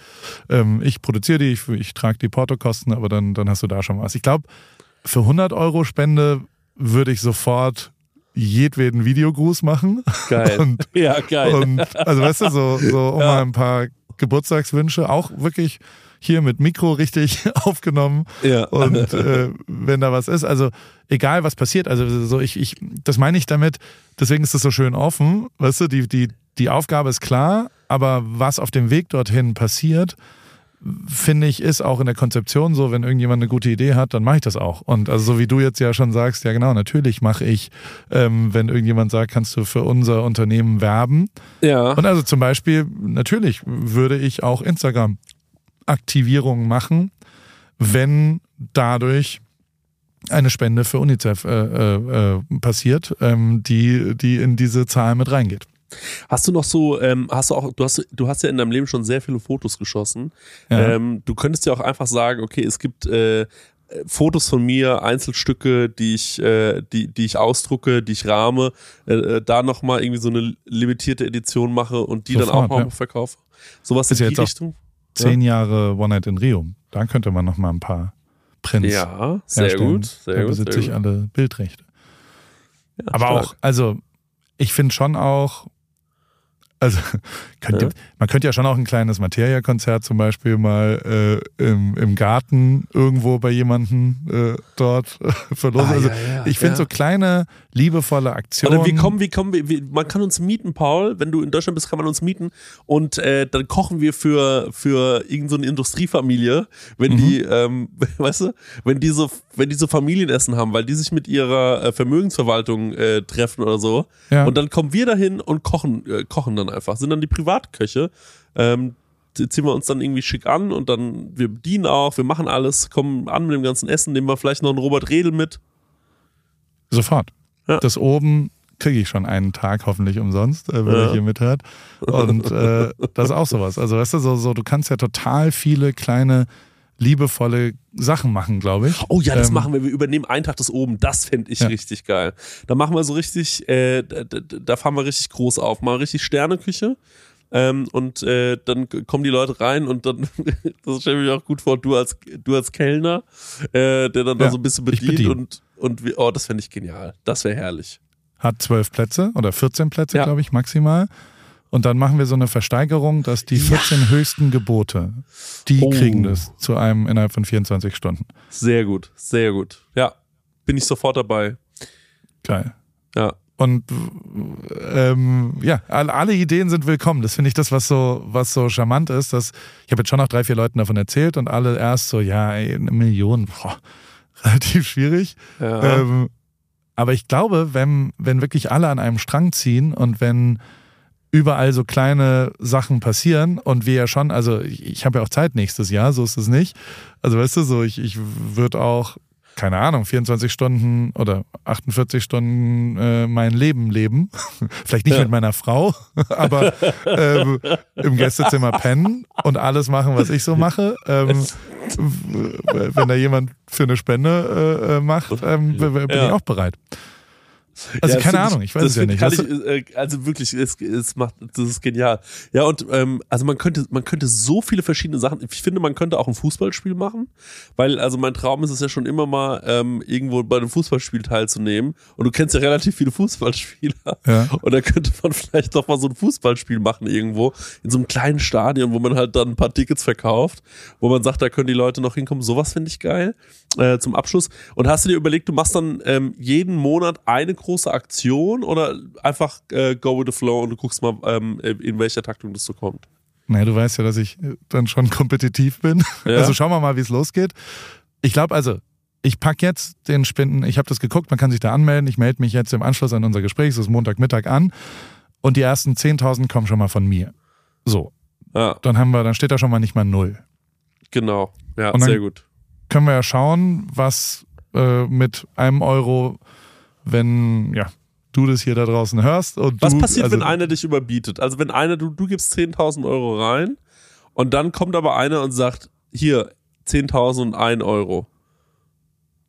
Ähm, ich produziere die, ich, ich trage die Portokosten, aber dann, dann hast du da schon was. Ich glaube, für 100 Euro Spende würde ich sofort jedweden Videogruß machen. Geil. Und ja, geil. und also weißt du, so, so um Ja. mal ein paar Geburtstagswünsche, auch wirklich hier mit Mikro richtig aufgenommen. ja. Und äh, wenn da was ist, also egal was passiert, also so ich, ich, das meine ich damit, deswegen ist das so schön offen, weißt du, die, die, die Aufgabe ist klar, aber was auf dem Weg dorthin passiert, finde ich, ist auch in der Konzeption so, wenn irgendjemand eine gute Idee hat, dann mache ich das auch. Und also so wie du jetzt ja schon sagst, ja genau, natürlich mache ich, ähm, wenn irgendjemand sagt, kannst du für unser Unternehmen werben. ja. Und also zum Beispiel, natürlich würde ich auch Instagram-Aktivierungen machen, wenn dadurch eine Spende für UNICEF äh, äh, äh, passiert, ähm, die, die in diese Zahl mit reingeht. Hast du noch so, ähm, hast du auch, du hast, du hast ja in deinem Leben schon sehr viele Fotos geschossen. Ja. Ähm, du könntest ja auch einfach sagen, okay, es gibt äh, Fotos von mir, Einzelstücke, die ich, äh, die, die ich ausdrucke, die ich rahme, äh, äh, da nochmal irgendwie so eine limitierte Edition mache und die dann Sofort, auch mal ja. verkaufe. Sowas Ist in die jetzt auch Zehn Jahre One Night in Rio. Da könnte man noch mal ein paar Prinz. Ja, sehr herstellen. gut. Sehr da besitze ich alle Bildrechte. Ja, Aber stark. auch, also ich finde schon auch, also könnte, Ja. man könnte ja schon auch ein kleines Materia-Konzert zum Beispiel mal äh, im, im Garten irgendwo bei jemandem äh, dort verlosen. Ah, also ja, ja, ich finde so kleine, liebevolle Aktionen. Oder wir kommen, wir kommen, wir, man kann uns mieten, Paul. Wenn du in Deutschland bist, kann man uns mieten. Und äh, dann kochen wir für, für irgendeine so eine Industriefamilie, wenn Mhm. die, ähm, weißt du, wenn die so, wenn die so Familienessen haben, weil die sich mit ihrer äh, Vermögensverwaltung äh, treffen oder so. Und dann kommen wir dahin und kochen, äh, kochen dann einfach. Sind dann die Privatköche. Ähm, ziehen wir uns dann irgendwie schick an und dann, wir bedienen auch, wir machen alles, kommen an mit dem ganzen Essen, nehmen wir vielleicht noch einen Robert Redel mit. Sofort. Ja. Das oben kriege ich schon einen Tag hoffentlich umsonst, äh, wenn Ja. ihr hier mithört. Und äh, das ist auch sowas. Also weißt du, so, so, du kannst ja total viele kleine, liebevolle Sachen machen, glaube ich. Oh ja, das Ähm, machen wir. Wir übernehmen einen Tag das oben. Das fände ich Ja. richtig geil. Da machen wir so richtig, äh, da, da, da fahren wir richtig groß auf. Mal richtig Sterneküche. Ähm, und äh, dann kommen die Leute rein und dann, das stelle ich mir auch gut vor, du als, du als Kellner, äh, der dann da Ja, so ein bisschen bedient und, und wir, oh, das fände ich genial. Das wäre herrlich. Hat zwölf Plätze oder 14 Plätze, Ja. glaube ich, maximal. Und dann machen wir so eine Versteigerung, dass die 14 höchsten Gebote, die Oh. kriegen das zu einem innerhalb von 24 Stunden. Sehr gut, sehr gut. Ja, bin ich sofort dabei. Geil. Ja. Und ähm, ja, alle, alle Ideen sind willkommen. Das finde ich das, was so, was so charmant ist. Dass, ich habe jetzt schon noch drei, vier Leuten davon erzählt und alle erst so, ja, ey, eine Million, boah, relativ schwierig. ja. Ähm, aber ich glaube, wenn, wenn wirklich alle an einem Strang ziehen und wenn überall so kleine Sachen passieren und wir ja schon, also ich, ich habe ja auch Zeit nächstes Jahr, so ist es nicht. Also weißt du, so ich, ich würde auch, keine Ahnung, 24 Stunden oder 48 Stunden äh, mein Leben leben. Vielleicht nicht Ja. mit meiner Frau, aber ähm, im Gästezimmer pennen und alles machen, was ich so mache. Ähm, wenn da jemand für eine Spende äh, äh, macht, ähm, bin Ja. ich auch bereit. Also Ja, keine Ahnung, ich weiß es ja nicht. Weißt ich, äh, also wirklich, es, es macht, das ist genial. Ja, und ähm, also man könnte, man könnte so viele verschiedene Sachen. Ich finde, man könnte auch ein Fußballspiel machen, weil also mein Traum ist es ja schon immer mal ähm, irgendwo bei einem Fußballspiel teilzunehmen. Und du kennst ja relativ viele Fußballspieler. Ja. Und da könnte man vielleicht doch mal so ein Fußballspiel machen irgendwo in so einem kleinen Stadion, wo man halt dann ein paar Tickets verkauft, wo man sagt, da können die Leute noch hinkommen. Sowas finde ich geil äh, zum Abschluss. Und hast du dir überlegt, du machst dann ähm, jeden Monat eine große Aktion oder einfach äh, go with the flow und du guckst mal, ähm, in welcher Taktung das so kommt? Naja, du weißt ja, dass ich äh, dann schon kompetitiv bin. Ja. Also schauen wir mal, wie es losgeht. Ich glaube also, ich packe jetzt den Spinden, ich habe das geguckt, man kann sich da anmelden. Ich melde mich jetzt im Anschluss an unser Gespräch, es ist Montagmittag an. Und die ersten 10.000 kommen schon mal von mir. So, Ja, dann haben wir, dann steht da schon mal nicht mal null. genau. Ja, dann- sehr gut. Können wir ja schauen, was äh, mit einem Euro, wenn ja, du das hier da draußen hörst. Und Was du, passiert, also, wenn einer dich überbietet? Also wenn einer, du, du gibst 10.000 Euro rein und dann kommt aber einer und sagt, hier, 10.000 und 1 Euro.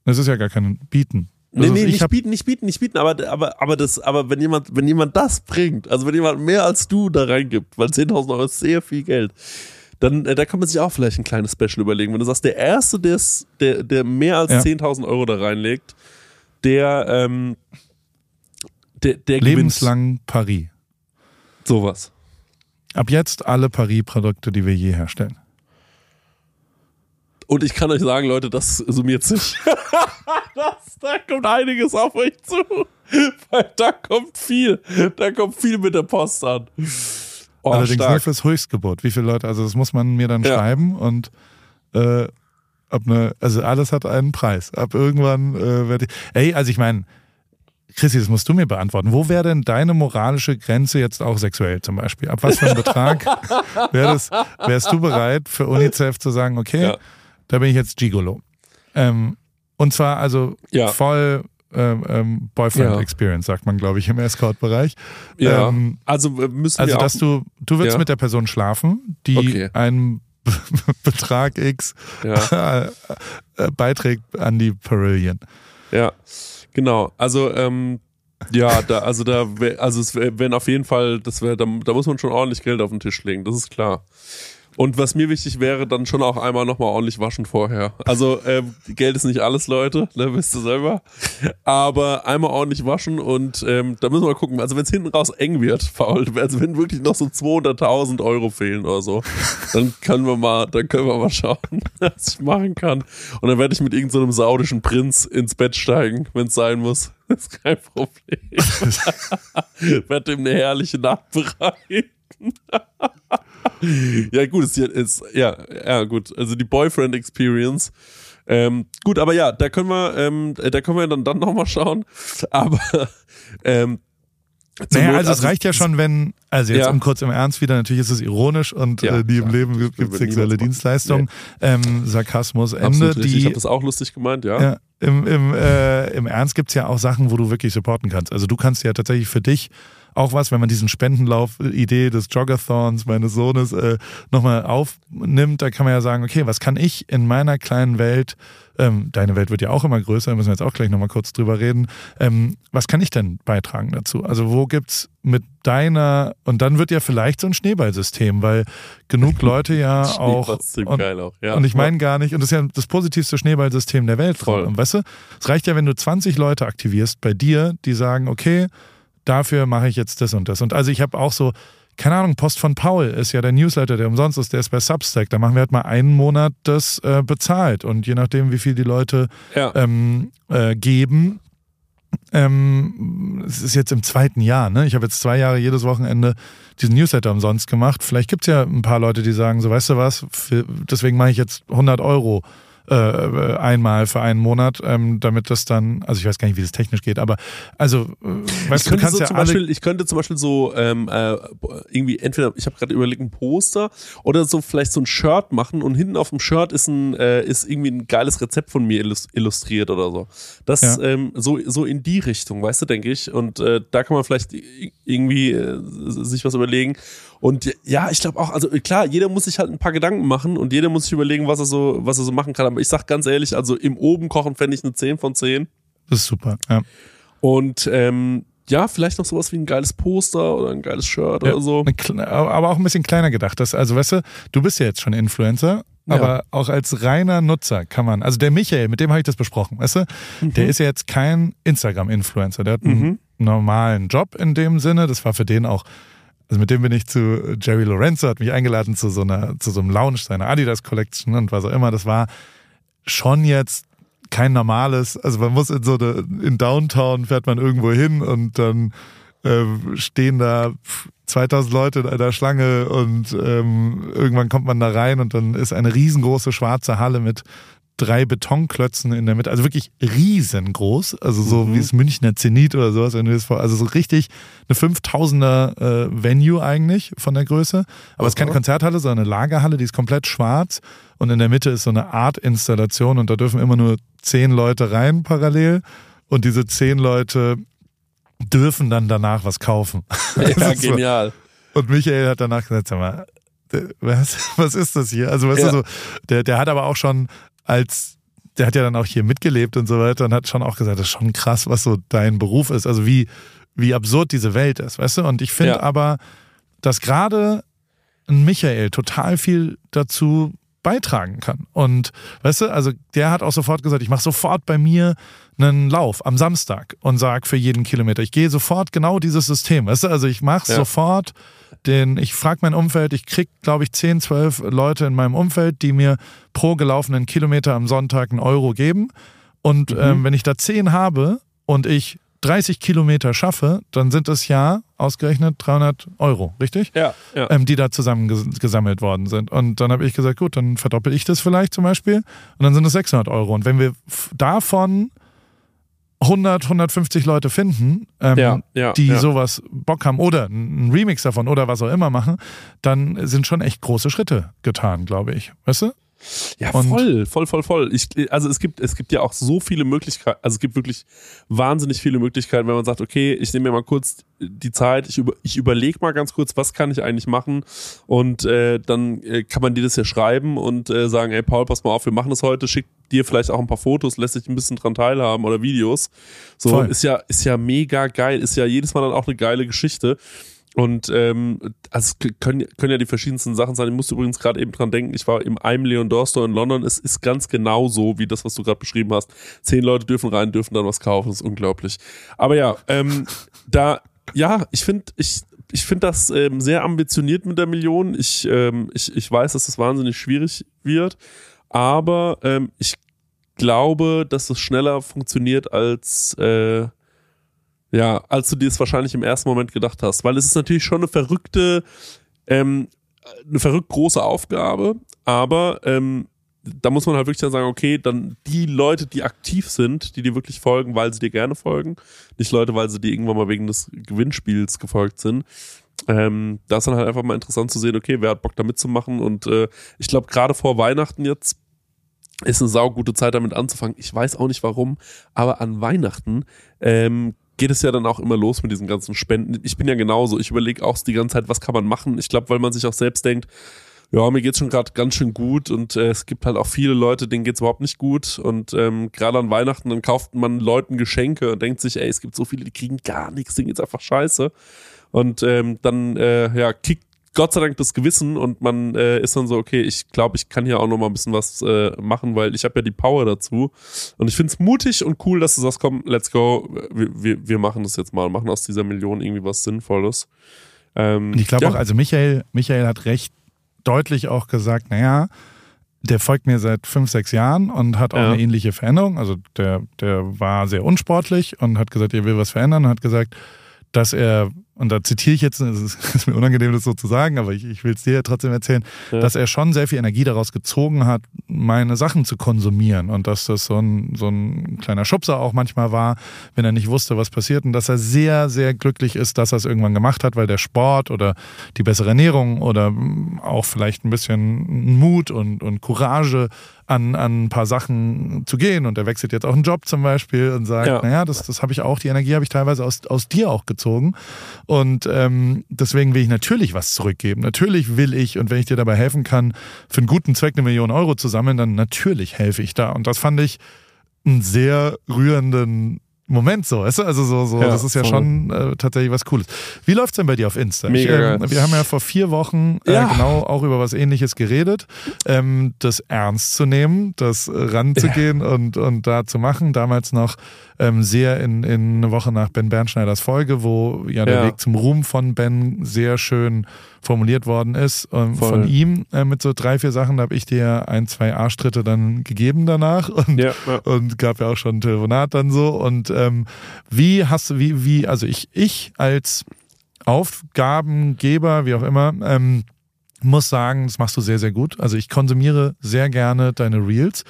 Das ist ja gar kein Bieten. Nee, Also nee, ich nicht bieten, nicht bieten, nicht bieten, aber, aber, aber das, aber wenn jemand, wenn jemand das bringt, also wenn jemand mehr als du da reingibt, weil 10.000 Euro ist sehr viel Geld, dann, äh, da kann man sich auch vielleicht ein kleines Special überlegen. Wenn du sagst, der Erste, der's, der, der mehr als Ja. 10.000 Euro da reinlegt, der, ähm, der, der lebenslang Paris. gewinnt sowas. Ab jetzt alle Paris-Produkte, die wir je herstellen. Und ich kann euch sagen, Leute, das summiert sich. das, da kommt einiges auf euch zu. Weil da kommt viel. Da kommt viel mit der Post an. Oh, Allerdings nur stark. fürs Höchstgebot. Wie viele Leute, also das muss man mir dann Ja. schreiben und äh, ab ne, also alles hat einen Preis. Ab irgendwann äh, werde ich. Ey, also ich meine, Chrissy, das musst du mir beantworten. Wo wäre denn deine moralische Grenze jetzt auch sexuell zum Beispiel? Ab was für einem Betrag wär das, wärst du bereit für UNICEF zu sagen, okay, Ja. da bin ich jetzt Gigolo. Ähm, und zwar also Ja. voll ähm, ähm, Boyfriend Ja. Experience, sagt man, glaube ich, im Escort-Bereich. Ja. Ähm, also äh, müssen also, wir auch. dass du, du willst Ja. mit der Person schlafen, die Okay. einen Betrag X ja, äh, beiträgt an die Perillion. ja, genau. Also ähm, ja, da, also da, also es wär- wären auf jeden Fall, das wäre, da, da muss man schon ordentlich Geld auf den Tisch legen. Das ist klar. Und was mir wichtig wäre, dann schon auch einmal nochmal ordentlich waschen vorher. Also ähm, Geld ist nicht alles, Leute, ne, wisst ihr selber. Aber einmal ordentlich waschen und ähm, da müssen wir mal gucken. Also wenn es hinten raus eng wird, faul, also wenn wirklich noch so 200.000 Euro fehlen oder so, dann können wir mal, dann können wir mal schauen, was ich machen kann. Und dann werde ich mit irgendeinem so saudischen Prinz ins Bett steigen, wenn es sein muss. Das ist kein Problem. werde ihm eine herrliche Nacht bereiten. ja, gut, ist, ist, ja, ja, gut. Also die Boyfriend Experience. Ähm, gut, aber ja, da können wir, ähm, da können wir dann, dann nochmal schauen. Aber ähm, naja, also, es reicht ja schon, wenn, also jetzt Ja. um kurz im Ernst wieder, natürlich ist es ironisch und Ja, äh, nie im. Leben gibt es sexuelle. Dienstleistungen. Ähm, Sarkasmus, Ende. richtig. Ich Die, habe das auch lustig gemeint, ja. ja, im, im, äh, Im Ernst gibt's ja auch Sachen, wo du wirklich supporten kannst. Also du kannst ja tatsächlich für dich auch was, wenn man diesen Spendenlauf-Idee des Joggathons meines Sohnes äh, nochmal aufnimmt, da kann man ja sagen, okay, was kann ich in meiner kleinen Welt, ähm, deine Welt wird ja auch immer größer, da müssen wir jetzt auch gleich nochmal kurz drüber reden, ähm, was kann ich denn beitragen dazu? Also wo gibt's mit deiner, und dann wird ja vielleicht so ein Schneeballsystem, weil genug Leute ja auch... Und, geil auch, ja. und ich meine gar nicht, und das ist ja das positivste Schneeballsystem der Welt. Voll. Und weißt du, es reicht ja, wenn du 20 Leute aktivierst bei dir, die sagen, okay, dafür mache ich jetzt das und das. Und also ich habe auch so, keine Ahnung, Post von Paul ist ja der Newsletter, der umsonst ist, der ist bei Substack. Da machen wir halt mal einen Monat das äh, bezahlt. Und je nachdem, wie viel die Leute ja. ähm, äh, geben, ähm, es ist jetzt im zweiten Jahr, ne? Ich habe jetzt zwei Jahre jedes Wochenende diesen Newsletter umsonst gemacht. Vielleicht gibt's ja ein paar Leute, die sagen, so weißt du was, für, deswegen mache ich jetzt 100 Euro äh, einmal für einen Monat, ähm, damit das dann, also ich weiß gar nicht, wie das technisch geht, aber also, äh, weißt ich du, kannst so ja zum alle Beispiel, ich könnte zum Beispiel so ähm, äh, irgendwie entweder, ich habe gerade überlegt, ein Poster oder so vielleicht so ein Shirt machen und hinten auf dem Shirt ist ein äh, ist irgendwie ein geiles Rezept von mir illus- illustriert oder so. Das Ja. ähm, so so in die Richtung, weißt du, denke ich. Und äh, da kann man vielleicht irgendwie äh, sich was überlegen. Und ja, ich glaube auch, also klar, jeder muss sich halt ein paar Gedanken machen und jeder muss sich überlegen, was er so, was er so machen kann. Aber ich sag ganz ehrlich, also im Oben kochen fände ich eine 10 von 10. das ist super. Ja. Und ähm, ja, vielleicht noch sowas wie ein geiles Poster oder ein geiles Shirt Ja, oder so. Aber auch ein bisschen kleiner gedacht. Das, also, weißt du, du bist ja jetzt schon Influencer, Ja. aber auch als reiner Nutzer kann man, also der Michael, mit dem habe ich das besprochen, weißt du, der ist ja jetzt kein Instagram-Influencer, der hat einen Mhm. normalen Job in dem Sinne, das war für den auch, also mit dem bin ich zu Jerry Lorenzo, hat mich eingeladen zu so einer, zu so einem Lounge seiner Adidas Collection und was auch immer, das war schon jetzt kein normales, also man muss in so eine, in Downtown fährt man irgendwo hin und dann ähm, stehen da 2000 Leute in einer Schlange und ähm, irgendwann kommt man da rein und dann ist eine riesengroße schwarze Halle mit drei Betonklötzen in der Mitte, also wirklich riesengroß, also so Mhm. wie das Münchner Zenit oder sowas, wenn du das vor, also so richtig eine 5000er äh, Venue eigentlich von der Größe, aber es ist keine. Konzerthalle, sondern eine Lagerhalle, die ist komplett schwarz und in der Mitte ist so eine Art Installation und da dürfen immer nur zehn Leute rein parallel und diese zehn Leute dürfen dann danach was kaufen. Ja, genial. Und Michael hat danach gesagt, sag mal, was, was ist das hier? Also weißt Ja. du so, der, der hat aber auch schon als, der hat ja dann auch hier mitgelebt und so weiter und hat schon auch gesagt, das ist schon krass, was so dein Beruf ist. Also wie, wie absurd diese Welt ist, weißt du? Und ich finde Ja. aber, dass gerade ein Michael total viel dazu beitragen kann. Und weißt du, also der hat auch sofort gesagt, ich mache sofort bei mir einen Lauf am Samstag und sag für jeden Kilometer, ich gehe sofort genau dieses System. Weißt du, also ich mache Ja. sofort den, ich frage mein Umfeld, ich krieg, glaube ich, 10, 12 Leute in meinem Umfeld, die mir pro gelaufenen Kilometer am Sonntag einen Euro geben. Und Mhm. ähm, wenn ich da 10 habe und ich 30 Kilometer schaffe, dann sind es ja ausgerechnet 300 Euro, richtig? Ja, ja. ähm, die da zusammen ges- gesammelt worden sind. Und dann habe ich gesagt, gut, dann verdoppel ich das vielleicht zum Beispiel und dann sind es 600 Euro. Und wenn wir davon 100, 150 Leute finden, ähm, Ja, ja, die ja. sowas Bock haben oder einen Remix davon oder was auch immer machen, dann sind schon echt große Schritte getan, glaube ich. Weißt du? Ja, Und- voll, voll, voll, voll. Ich, also es gibt, es gibt ja auch so viele Möglichkeiten, also es gibt wirklich wahnsinnig viele Möglichkeiten, wenn man sagt, okay, ich nehme mir mal kurz die Zeit, ich, über, ich überlege mal ganz kurz, was kann ich eigentlich machen und äh, dann äh, kann man dir das ja schreiben und äh, sagen, ey Paul, pass mal auf, wir machen das heute, schick dir vielleicht auch ein paar Fotos, lässt dich ein bisschen dran teilhaben oder Videos. So Voll. ist ja, ist ja mega geil, ist ja jedes Mal dann auch eine geile Geschichte. und ähm, also können, können ja die verschiedensten Sachen sein. Ich musste übrigens gerade eben dran denken, ich war im einem Leon Door Store in London. Es ist ganz genau so, wie das, was du gerade beschrieben hast. Zehn Leute dürfen rein, dürfen dann was kaufen. Das ist unglaublich. Aber ja, ähm, da, ja, ich finde, ich, ich finde das ähm, sehr ambitioniert mit der Million. Ich, ähm, ich, ich weiß, dass das wahnsinnig schwierig wird, aber ähm, ich glaube, dass es schneller funktioniert als äh, ja, als du dir es wahrscheinlich im ersten Moment gedacht hast. Weil es ist natürlich schon eine verrückte, ähm, eine verrückt große Aufgabe, aber ähm, da muss man halt wirklich dann sagen, okay, dann die Leute, die aktiv sind, die dir wirklich folgen, weil sie dir gerne folgen, nicht Leute, weil sie dir irgendwann mal wegen des Gewinnspiels gefolgt sind. Ähm, da ist dann halt einfach mal interessant zu sehen, okay, wer hat Bock da mitzumachen und äh, ich glaube, gerade vor Weihnachten jetzt ist eine saugute Zeit damit anzufangen. Ich weiß auch nicht warum, aber an Weihnachten ähm, geht es ja dann auch immer los mit diesen ganzen Spenden. Ich bin ja genauso. Ich überlege auch die ganze Zeit, was kann man machen. Ich glaube, weil man sich auch selbst denkt, ja, mir geht's schon gerade ganz schön gut und äh, es gibt halt auch viele Leute, denen geht's überhaupt nicht gut und ähm, gerade an Weihnachten dann kauft man Leuten Geschenke und denkt sich, ey, es gibt so viele, die kriegen gar nichts, denen geht's einfach scheiße und ähm, dann äh, ja kickt Gott sei Dank das Gewissen und man äh, ist dann so, okay, ich glaube, ich kann hier auch noch mal ein bisschen was äh, machen, weil ich habe ja die Power dazu. Und ich finde es mutig und cool, dass du sagst, komm, let's go, wir, wir, wir machen das jetzt mal, machen aus dieser Million irgendwie was Sinnvolles. Ähm, und ich glaube ja. auch, also Michael, Michael hat recht deutlich auch gesagt, naja, der folgt mir seit fünf, sechs Jahren und hat auch ja. eine ähnliche Veränderung. Also der, der war sehr unsportlich und hat gesagt, er will was verändern und hat gesagt, dass er und da zitiere ich jetzt, es ist, mir unangenehm, das so zu sagen, aber ich, ich will es dir trotzdem erzählen, ja. dass er schon sehr viel Energie daraus gezogen hat, meine Sachen zu konsumieren und dass das so ein, so ein kleiner Schubser auch manchmal war, wenn er nicht wusste, was passiert und dass er sehr, sehr glücklich ist, dass er es irgendwann gemacht hat, weil der Sport oder die bessere Ernährung oder auch vielleicht ein bisschen Mut und, und Courage an, an ein paar Sachen zu gehen. Und er wechselt jetzt auch einen Job zum Beispiel und sagt, ja. naja, das, das habe ich auch, die Energie habe ich teilweise aus, aus dir auch gezogen. Und ähm, deswegen will ich natürlich was zurückgeben. Natürlich will ich, und wenn ich dir dabei helfen kann, für einen guten Zweck eine Million Euro zu sammeln, dann natürlich helfe ich da. Und das fand ich einen sehr rührenden Moment so, weißt du? Also so, so, ja, das ist ja voll. schon äh, tatsächlich was Cooles. Wie läuft's denn bei dir auf Insta? Mega ich, äh, wir haben ja vor vier Wochen äh, ja. genau auch über was ähnliches geredet. Ähm, das ernst zu nehmen, das ranzugehen ja. und, und da zu machen. Damals noch ähm, sehr in, in eine Woche nach Ben Bernschneiders Folge, wo ja der Weg zum Ruhm von Ben sehr schön formuliert worden ist ähm, von ihm äh, mit so drei, vier Sachen. Da habe ich dir ein, zwei Arschtritte dann gegeben danach und, und gab ja auch schon ein Telefonat dann so. Und ähm, wie hast du, wie, wie, also ich, ich als Aufgabengeber, wie auch immer, ähm, muss sagen, das machst du sehr, sehr gut. Also ich konsumiere sehr gerne deine Reels.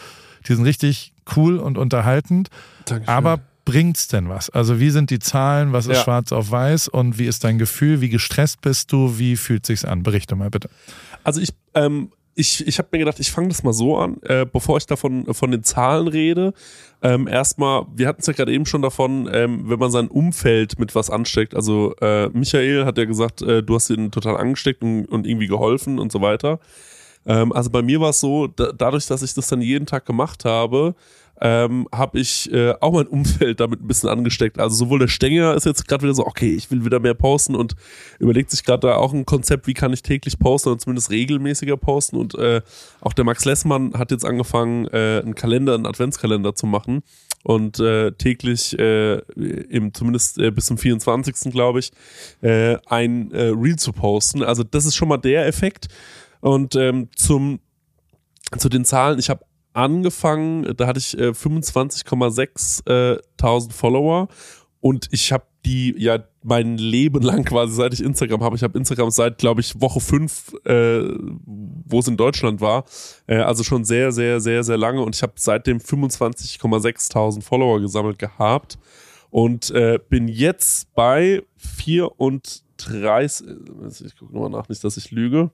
Die sind richtig cool und unterhaltend. Dankeschön. Aber bringt's denn was? Also wie sind die Zahlen, was ist ja. schwarz auf weiß und wie ist dein Gefühl, wie gestresst bist du, wie fühlt sich's an? Berichte mal bitte. Also ich, ähm, ich, ich habe mir gedacht, ich fange das mal so an, äh, bevor ich davon von den Zahlen rede. Ähm, erstmal, wir hatten es ja gerade eben schon davon, ähm, wenn man sein Umfeld mit was ansteckt. Also äh, Michael hat ja gesagt, äh, du hast ihn total angesteckt und, und irgendwie geholfen und so weiter. Ähm, also bei mir war es so, da, dadurch, dass ich das dann jeden Tag gemacht habe, ähm, habe ich äh, auch mein Umfeld damit ein bisschen angesteckt. Also sowohl der Stenger ist jetzt gerade wieder so, okay, ich will wieder mehr posten und überlegt sich gerade da auch ein Konzept, wie kann ich täglich posten oder zumindest regelmäßiger posten. Und äh, auch der Max Lessmann hat jetzt angefangen, äh, einen Kalender, einen Adventskalender zu machen und äh, täglich äh, im zumindest äh, bis zum 24. glaube ich äh, ein äh, Reel zu posten. Also das ist schon mal der Effekt. Und ähm, zum zu den Zahlen, ich habe angefangen, da hatte ich äh, 25,6 äh, Follower und ich habe die ja mein Leben lang quasi, seit ich Instagram habe. Ich habe Instagram seit, glaube ich, Woche 5, äh, wo es in Deutschland war. Äh, also schon sehr, sehr, sehr, sehr lange. Und ich habe seitdem 25,6 tausend Follower gesammelt gehabt. Und äh, bin jetzt bei 34, ich gucke nochmal nach, nicht, dass ich lüge.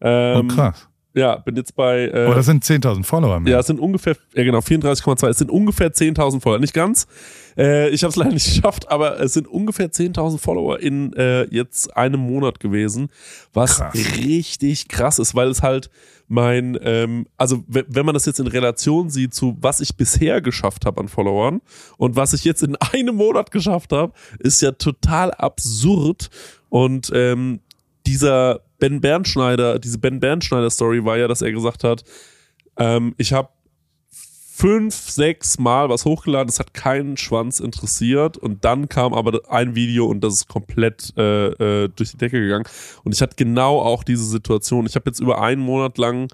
Ähm, oh, krass. Ja, bin jetzt bei. Äh, Aber das sind 10.000 Follower mehr. Ja, es sind ungefähr, ja genau, 34,2. Es sind ungefähr 10.000 Follower. Nicht ganz. Äh, ich habe es leider nicht geschafft, aber es sind ungefähr 10.000 Follower in äh, jetzt einem Monat gewesen, was krass. richtig krass ist, weil es halt mein, ähm, also wenn man das jetzt in Relation sieht zu was ich bisher geschafft habe an Followern und was ich jetzt in einem Monat geschafft habe, ist ja total absurd Und ähm, dieser Ben Bernschneider, diese Ben Bernschneider Story war ja, dass er gesagt hat, ähm, ich habe fünf, sechs Mal was hochgeladen, es hat keinen Schwanz interessiert und dann kam aber ein Video und das ist komplett äh, äh, durch die Decke gegangen und ich hatte genau auch diese Situation. Ich habe jetzt über einen Monat lang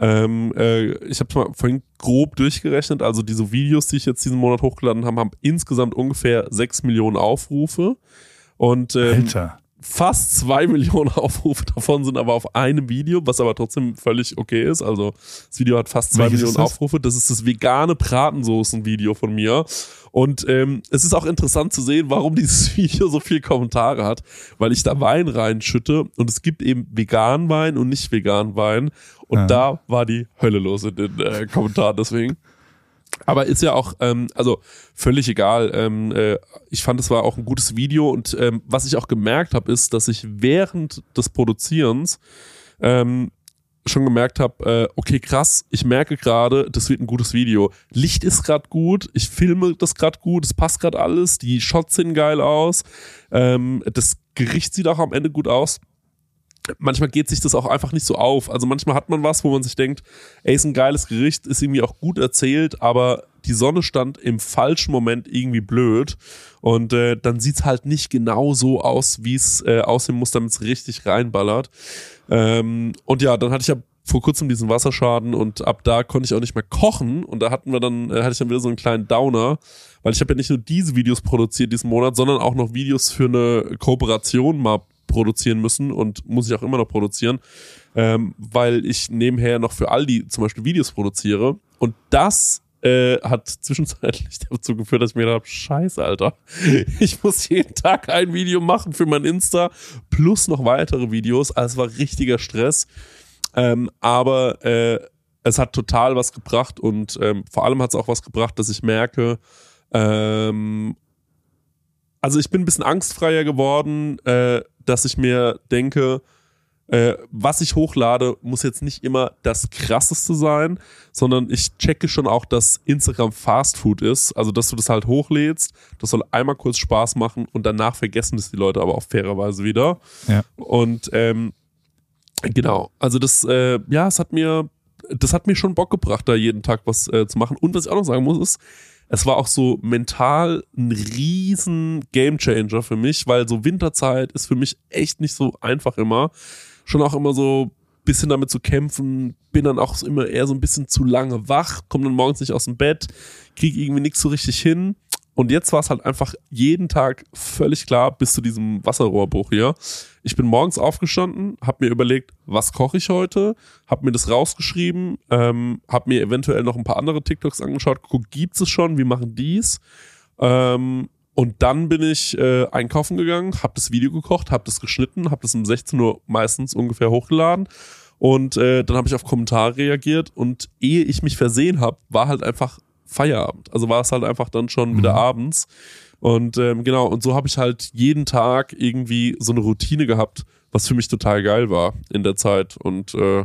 ähm, äh, ich habe mal vorhin grob durchgerechnet, also diese Videos, die ich jetzt diesen Monat hochgeladen habe, haben insgesamt ungefähr sechs Millionen Aufrufe. Und ähm, Alter. Fast zwei Millionen Aufrufe davon sind aber auf einem Video, was aber trotzdem völlig okay ist. Also das Video hat fast zwei Welches Millionen das? Aufrufe. Das ist das vegane Bratensoßen-Video von mir. Und ähm, es ist auch interessant zu sehen, warum dieses Video so viele Kommentare hat, weil ich da Wein reinschütte und es gibt eben veganen Wein und nicht veganen Wein. Und Ja. da war die Hölle los in den äh, Kommentaren deswegen. Aber ist ja auch, ähm, also völlig egal. Ähm, äh, ich fand, es war auch ein gutes Video und ähm, was ich auch gemerkt habe, ist, dass ich während des Produzierens ähm, schon gemerkt habe, äh, okay, krass, ich merke gerade, das wird ein gutes Video. Licht ist gerade gut, ich filme das gerade gut, es passt gerade alles, die Shots sehen geil aus, ähm, das Gericht sieht auch am Ende gut aus. Manchmal geht sich das auch einfach nicht so auf. Also manchmal hat man was, wo man sich denkt, ey, ist ein geiles Gericht, ist irgendwie auch gut erzählt, aber die Sonne stand im falschen Moment irgendwie blöd. Und äh, dann sieht's halt nicht genau so aus, wie es äh, aussehen muss, damit es richtig reinballert. Ähm, und ja, dann hatte ich ja vor kurzem diesen Wasserschaden und ab da konnte ich auch nicht mehr kochen und da hatten wir dann äh, hatte ich dann wieder so einen kleinen Downer, weil ich habe ja nicht nur diese Videos produziert diesen Monat, sondern auch noch Videos für eine Kooperation mal produzieren müssen und muss ich auch immer noch produzieren, ähm, weil ich nebenher noch für Aldi zum Beispiel Videos produziere und das äh, hat zwischenzeitlich dazu geführt, dass ich mir gedacht habe, scheiße, Alter, ich muss jeden Tag ein Video machen für mein Insta plus noch weitere Videos. Also es war richtiger Stress. Ähm, aber äh, es hat total was gebracht und ähm, vor allem hat es auch was gebracht, dass ich merke, ähm, also ich bin ein bisschen angstfreier geworden, äh, dass ich mir denke, äh, was ich hochlade, muss jetzt nicht immer das krasseste sein, sondern ich checke schon auch, dass Instagram Fast Food ist. Also, dass du das halt hochlädst, das soll einmal kurz Spaß machen und danach vergessen das die Leute aber auch fairerweise wieder. Ja. Und ähm, genau, also das, äh, ja, es hat mir, das hat mir schon Bock gebracht, da jeden Tag was äh, zu machen. Und was ich auch noch sagen muss, ist, es war auch so mental ein riesen Gamechanger für mich, weil so Winterzeit ist für mich echt nicht so einfach immer. Schon auch immer so bisschen damit zu kämpfen, bin dann auch immer eher so ein bisschen zu lange wach, komme dann morgens nicht aus dem Bett, kriege irgendwie nichts so richtig hin. Und jetzt war es halt einfach jeden Tag völlig klar bis zu diesem Wasserrohrbruch hier. Ich bin morgens aufgestanden, habe mir überlegt, was koche ich heute, habe mir das rausgeschrieben, ähm, habe mir eventuell noch ein paar andere TikToks angeschaut, guck, gibt's es schon, wie machen die's? Ähm, und dann bin ich äh, einkaufen gegangen, habe das Video gekocht, habe das geschnitten, habe das um 16 Uhr meistens ungefähr hochgeladen und äh, dann habe ich auf Kommentare reagiert und ehe ich mich versehen habe, war halt einfach Feierabend. Also war es halt einfach dann schon wieder abends. Und ähm, genau, und so habe ich halt jeden Tag irgendwie so eine Routine gehabt, was für mich total geil war in der Zeit. Und äh,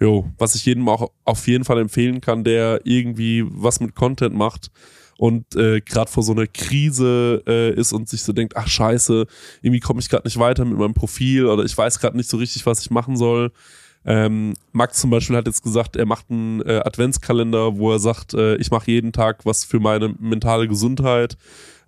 jo, was ich jedem auch auf jeden Fall empfehlen kann, der irgendwie was mit Content macht und äh, gerade vor so einer Krise äh, ist und sich so denkt, ach scheiße, irgendwie komme ich gerade nicht weiter mit meinem Profil oder ich weiß gerade nicht so richtig, was ich machen soll. Ähm, Max zum Beispiel hat jetzt gesagt, er macht einen äh, Adventskalender, wo er sagt, äh, ich mache jeden Tag was für meine mentale Gesundheit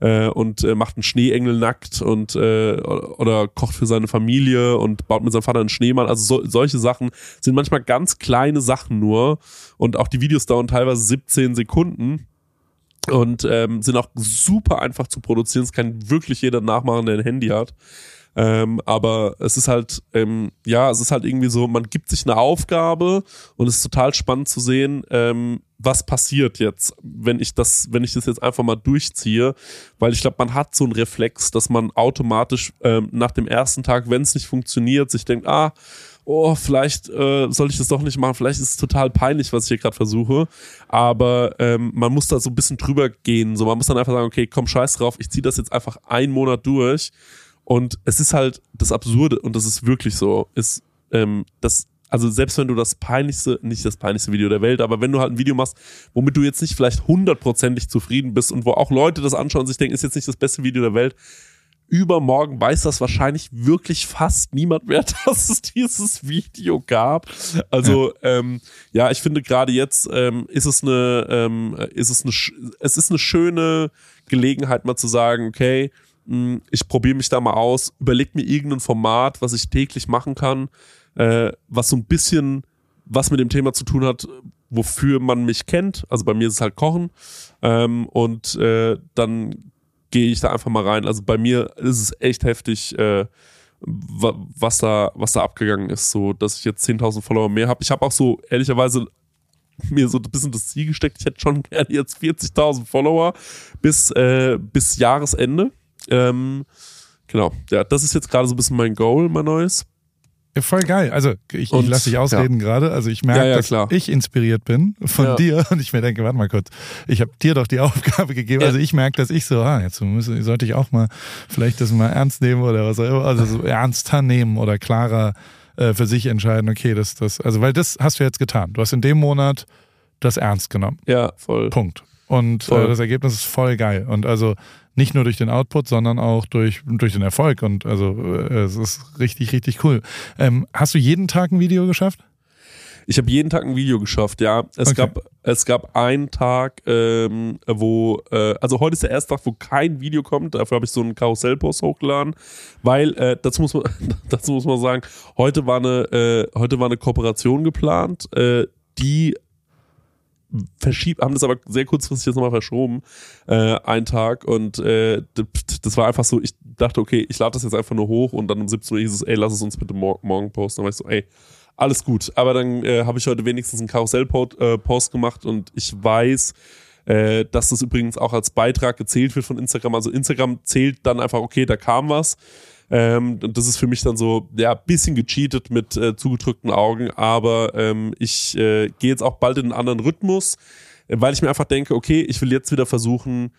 äh, und äh, macht einen Schneeengel nackt und äh, oder, kocht für seine Familie und baut mit seinem Vater einen Schneemann. Also so, solche Sachen sind manchmal ganz kleine Sachen nur und auch die Videos dauern teilweise 17 Sekunden und ähm, sind auch super einfach zu produzieren. Es kann wirklich jeder nachmachen, der ein Handy hat. Ähm, aber es ist halt, ähm, ja, es ist halt irgendwie so, man gibt sich eine Aufgabe und es ist total spannend zu sehen, ähm, was passiert jetzt, wenn ich das, wenn ich das jetzt einfach mal durchziehe, weil ich glaube, man hat so einen Reflex, dass man automatisch ähm, nach dem ersten Tag, wenn es nicht funktioniert, sich denkt, ah, oh, vielleicht äh, soll ich das doch nicht machen, vielleicht ist es total peinlich, was ich hier gerade versuche, aber ähm, man muss da so ein bisschen drüber gehen, so man muss dann einfach sagen, okay, komm, scheiß drauf, ich ziehe das jetzt einfach einen Monat durch und es ist halt das Absurde und das ist wirklich so, ist ähm, das also selbst wenn du das peinlichste, nicht das peinlichste Video der Welt, aber wenn du halt ein Video machst, womit du jetzt nicht vielleicht hundertprozentig zufrieden bist und wo auch Leute das anschauen und sich denken, ist jetzt nicht das beste Video der Welt, übermorgen weiß das wahrscheinlich wirklich fast niemand mehr, dass es dieses Video gab. Also ja, ähm, ja ich finde gerade jetzt ähm, ist es eine, ähm, ist es eine, es ist eine schöne Gelegenheit mal zu sagen, okay, ich probiere mich da mal aus, überleg mir irgendein Format, was ich täglich machen kann, äh, was so ein bisschen was mit dem Thema zu tun hat, wofür man mich kennt. Also bei mir ist es halt Kochen. Ähm, und äh, dann gehe ich da einfach mal rein. Also bei mir ist es echt heftig, äh, was da, was da abgegangen ist, so dass ich jetzt 10.000 Follower mehr habe. Ich habe auch so ehrlicherweise mir so ein bisschen das Ziel gesteckt. Ich hätte schon gerne jetzt 40.000 Follower bis, äh, bis Jahresende. Ähm, genau, ja, das ist jetzt gerade so ein bisschen mein Goal, mein neues. Voll geil. Also ich, ich lasse dich ausreden ja. gerade. Also ich merke, ja, ja, dass klar. ich inspiriert bin von dir und ich mir denke, warte mal kurz, ich habe dir doch die Aufgabe gegeben. Also ich merke, dass ich so, ah, jetzt muss, sollte ich auch mal vielleicht das mal ernst nehmen oder was auch immer, also so ernster nehmen oder klarer äh, für sich entscheiden, okay, das, das, also weil das hast du jetzt getan. Du hast in dem Monat das ernst genommen. Ja, voll. Punkt. Und äh, das Ergebnis ist voll geil. Und also nicht nur durch den Output, sondern auch durch, durch den Erfolg. Und also äh, es ist richtig, richtig cool. Ähm, hast du jeden Tag ein Video geschafft? Ich habe jeden Tag ein Video geschafft, ja. Es okay. gab es gab einen Tag, ähm, wo äh, also heute ist der erste Tag, wo kein Video kommt. Dafür habe ich so einen Karussellpost hochgeladen, weil äh, dazu muss man dazu muss man sagen, heute war eine äh, heute war eine Kooperation geplant, äh, die verschiebt, haben das aber sehr kurzfristig jetzt nochmal verschoben, äh, einen Tag und äh, das war einfach so, ich dachte, okay, ich lade das jetzt einfach nur hoch und dann um 17 Uhr hieß es, ey, lass es uns bitte mor morgen posten. Dann war ich so, ey, alles gut. Aber dann äh, habe ich heute wenigstens einen Karussell-Post äh, gemacht und ich weiß, äh, dass das übrigens auch als Beitrag gezählt wird von Instagram. Also Instagram zählt dann einfach, okay, da kam was. Ähm, und das ist für mich dann so, ja, bisschen gecheatet mit äh, zugedrückten Augen, aber ähm, ich äh, gehe jetzt auch bald in einen anderen Rhythmus, äh, weil ich mir einfach denke, okay, ich will jetzt wieder versuchen,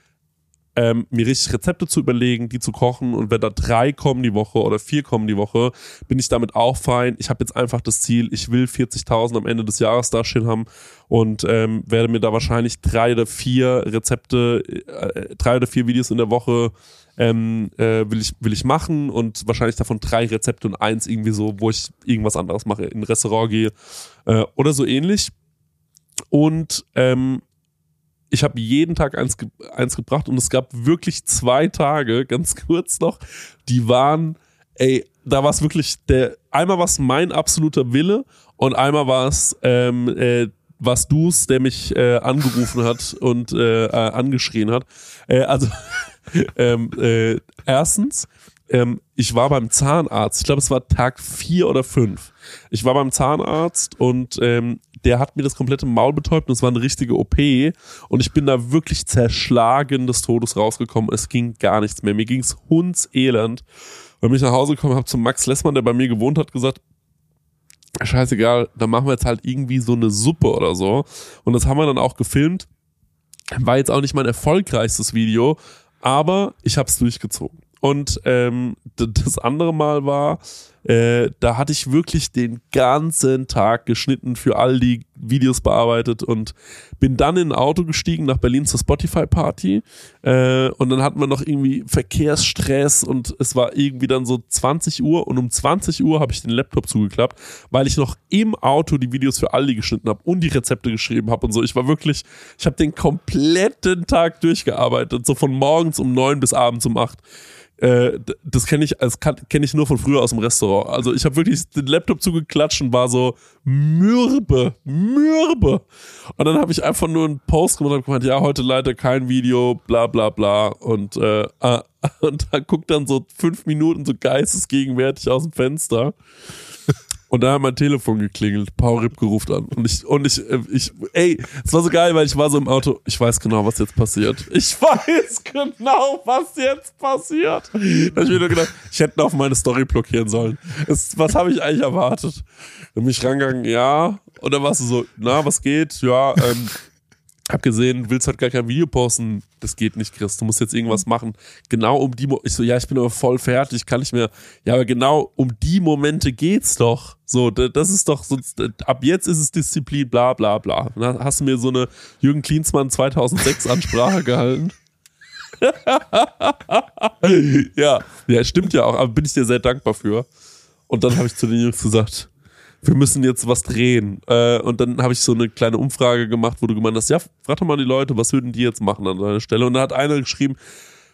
ähm, mir richtig Rezepte zu überlegen, die zu kochen und wenn da drei kommen die Woche oder vier kommen die Woche, bin ich damit auch fein. Ich habe jetzt einfach das Ziel, ich will 40.000 am Ende des Jahres da stehen haben und ähm, werde mir da wahrscheinlich drei oder vier Rezepte, äh, drei oder vier Videos in der Woche ähm, äh, will, ich, will ich machen und wahrscheinlich davon drei Rezepte und eins irgendwie so, wo ich irgendwas anderes mache, in ein Restaurant gehe äh, oder so ähnlich. Und ähm, ich habe jeden Tag eins, ge eins gebracht und es gab wirklich zwei Tage, ganz kurz noch, die waren, ey, da war es wirklich der, einmal war es mein absoluter Wille und einmal war es ähm, äh, was du's, der mich äh, angerufen hat und äh, äh, angeschrien hat. Äh, also ähm, äh, erstens, ähm, ich war beim Zahnarzt. Ich glaube, es war Tag vier oder fünf. Ich war beim Zahnarzt und ähm, der hat mir das komplette Maul betäubt und es war eine richtige OP und ich bin da wirklich zerschlagen des Todes rausgekommen. Es ging gar nichts mehr. Mir ging's hundselend. Und bin ich nach Hause gekommen, habe zum Max Lessmann, der bei mir gewohnt hat, gesagt, scheißegal, dann machen wir jetzt halt irgendwie so eine Suppe oder so. Und das haben wir dann auch gefilmt. War jetzt auch nicht mein erfolgreichstes Video, aber ich habe es durchgezogen. Und ähm, das andere Mal war, äh, da hatte ich wirklich den ganzen Tag geschnitten, für all die Videos bearbeitet und bin dann in ein Auto gestiegen nach Berlin zur Spotify-Party. Äh, und dann hatten wir noch irgendwie Verkehrsstress und es war irgendwie dann so 20 Uhr und um 20 Uhr habe ich den Laptop zugeklappt, weil ich noch im Auto die Videos für Aldi geschnitten habe und die Rezepte geschrieben habe und so. Ich war wirklich, ich habe den kompletten Tag durchgearbeitet, so von morgens um neun bis abends um acht. Äh, das kenne ich, das kenne ich nur von früher aus dem Restaurant. Also ich habe wirklich den Laptop zugeklatscht und war so mürbe, mürbe. Und dann habe ich einfach nur einen Post gemacht und gemeint, ja, heute leider kein Video, bla bla bla. Und, äh, und da guckt dann so fünf Minuten so geistesgegenwärtig aus dem Fenster. Und da hat mein Telefon geklingelt. Paul Ripke ruft an. Und ich, und ich, äh, ich, ey, es war so geil, weil ich war so im Auto. Ich weiß genau, was jetzt passiert. Ich weiß genau, was jetzt passiert. Da hab ich mir nur gedacht, ich hätte auf meine Story blockieren sollen. Es, was habe ich eigentlich erwartet? Dann bin ich rangegangen, ja. Und dann warst du so, na, was geht? Ja, ähm, hab gesehen, willst halt gar kein Video posten. Das geht nicht, Chris. Du musst jetzt irgendwas machen. Genau um die, Mo ich so, ja, ich bin aber voll fertig, kann ich mir, ja, aber genau um die Momente geht's doch. So, das ist doch, so, ab jetzt ist es Disziplin, bla, bla, bla. dann hast du mir so eine Jürgen Klinsmann 2006 Ansprache gehalten. ja, ja, stimmt ja auch, aber bin ich dir sehr dankbar für. Und dann habe ich zu den Jungs gesagt, wir müssen jetzt was drehen. Äh, und dann habe ich so eine kleine Umfrage gemacht, wo du gemeint hast, ja, frag doch mal die Leute, was würden die jetzt machen an deiner Stelle? Und da hat einer geschrieben,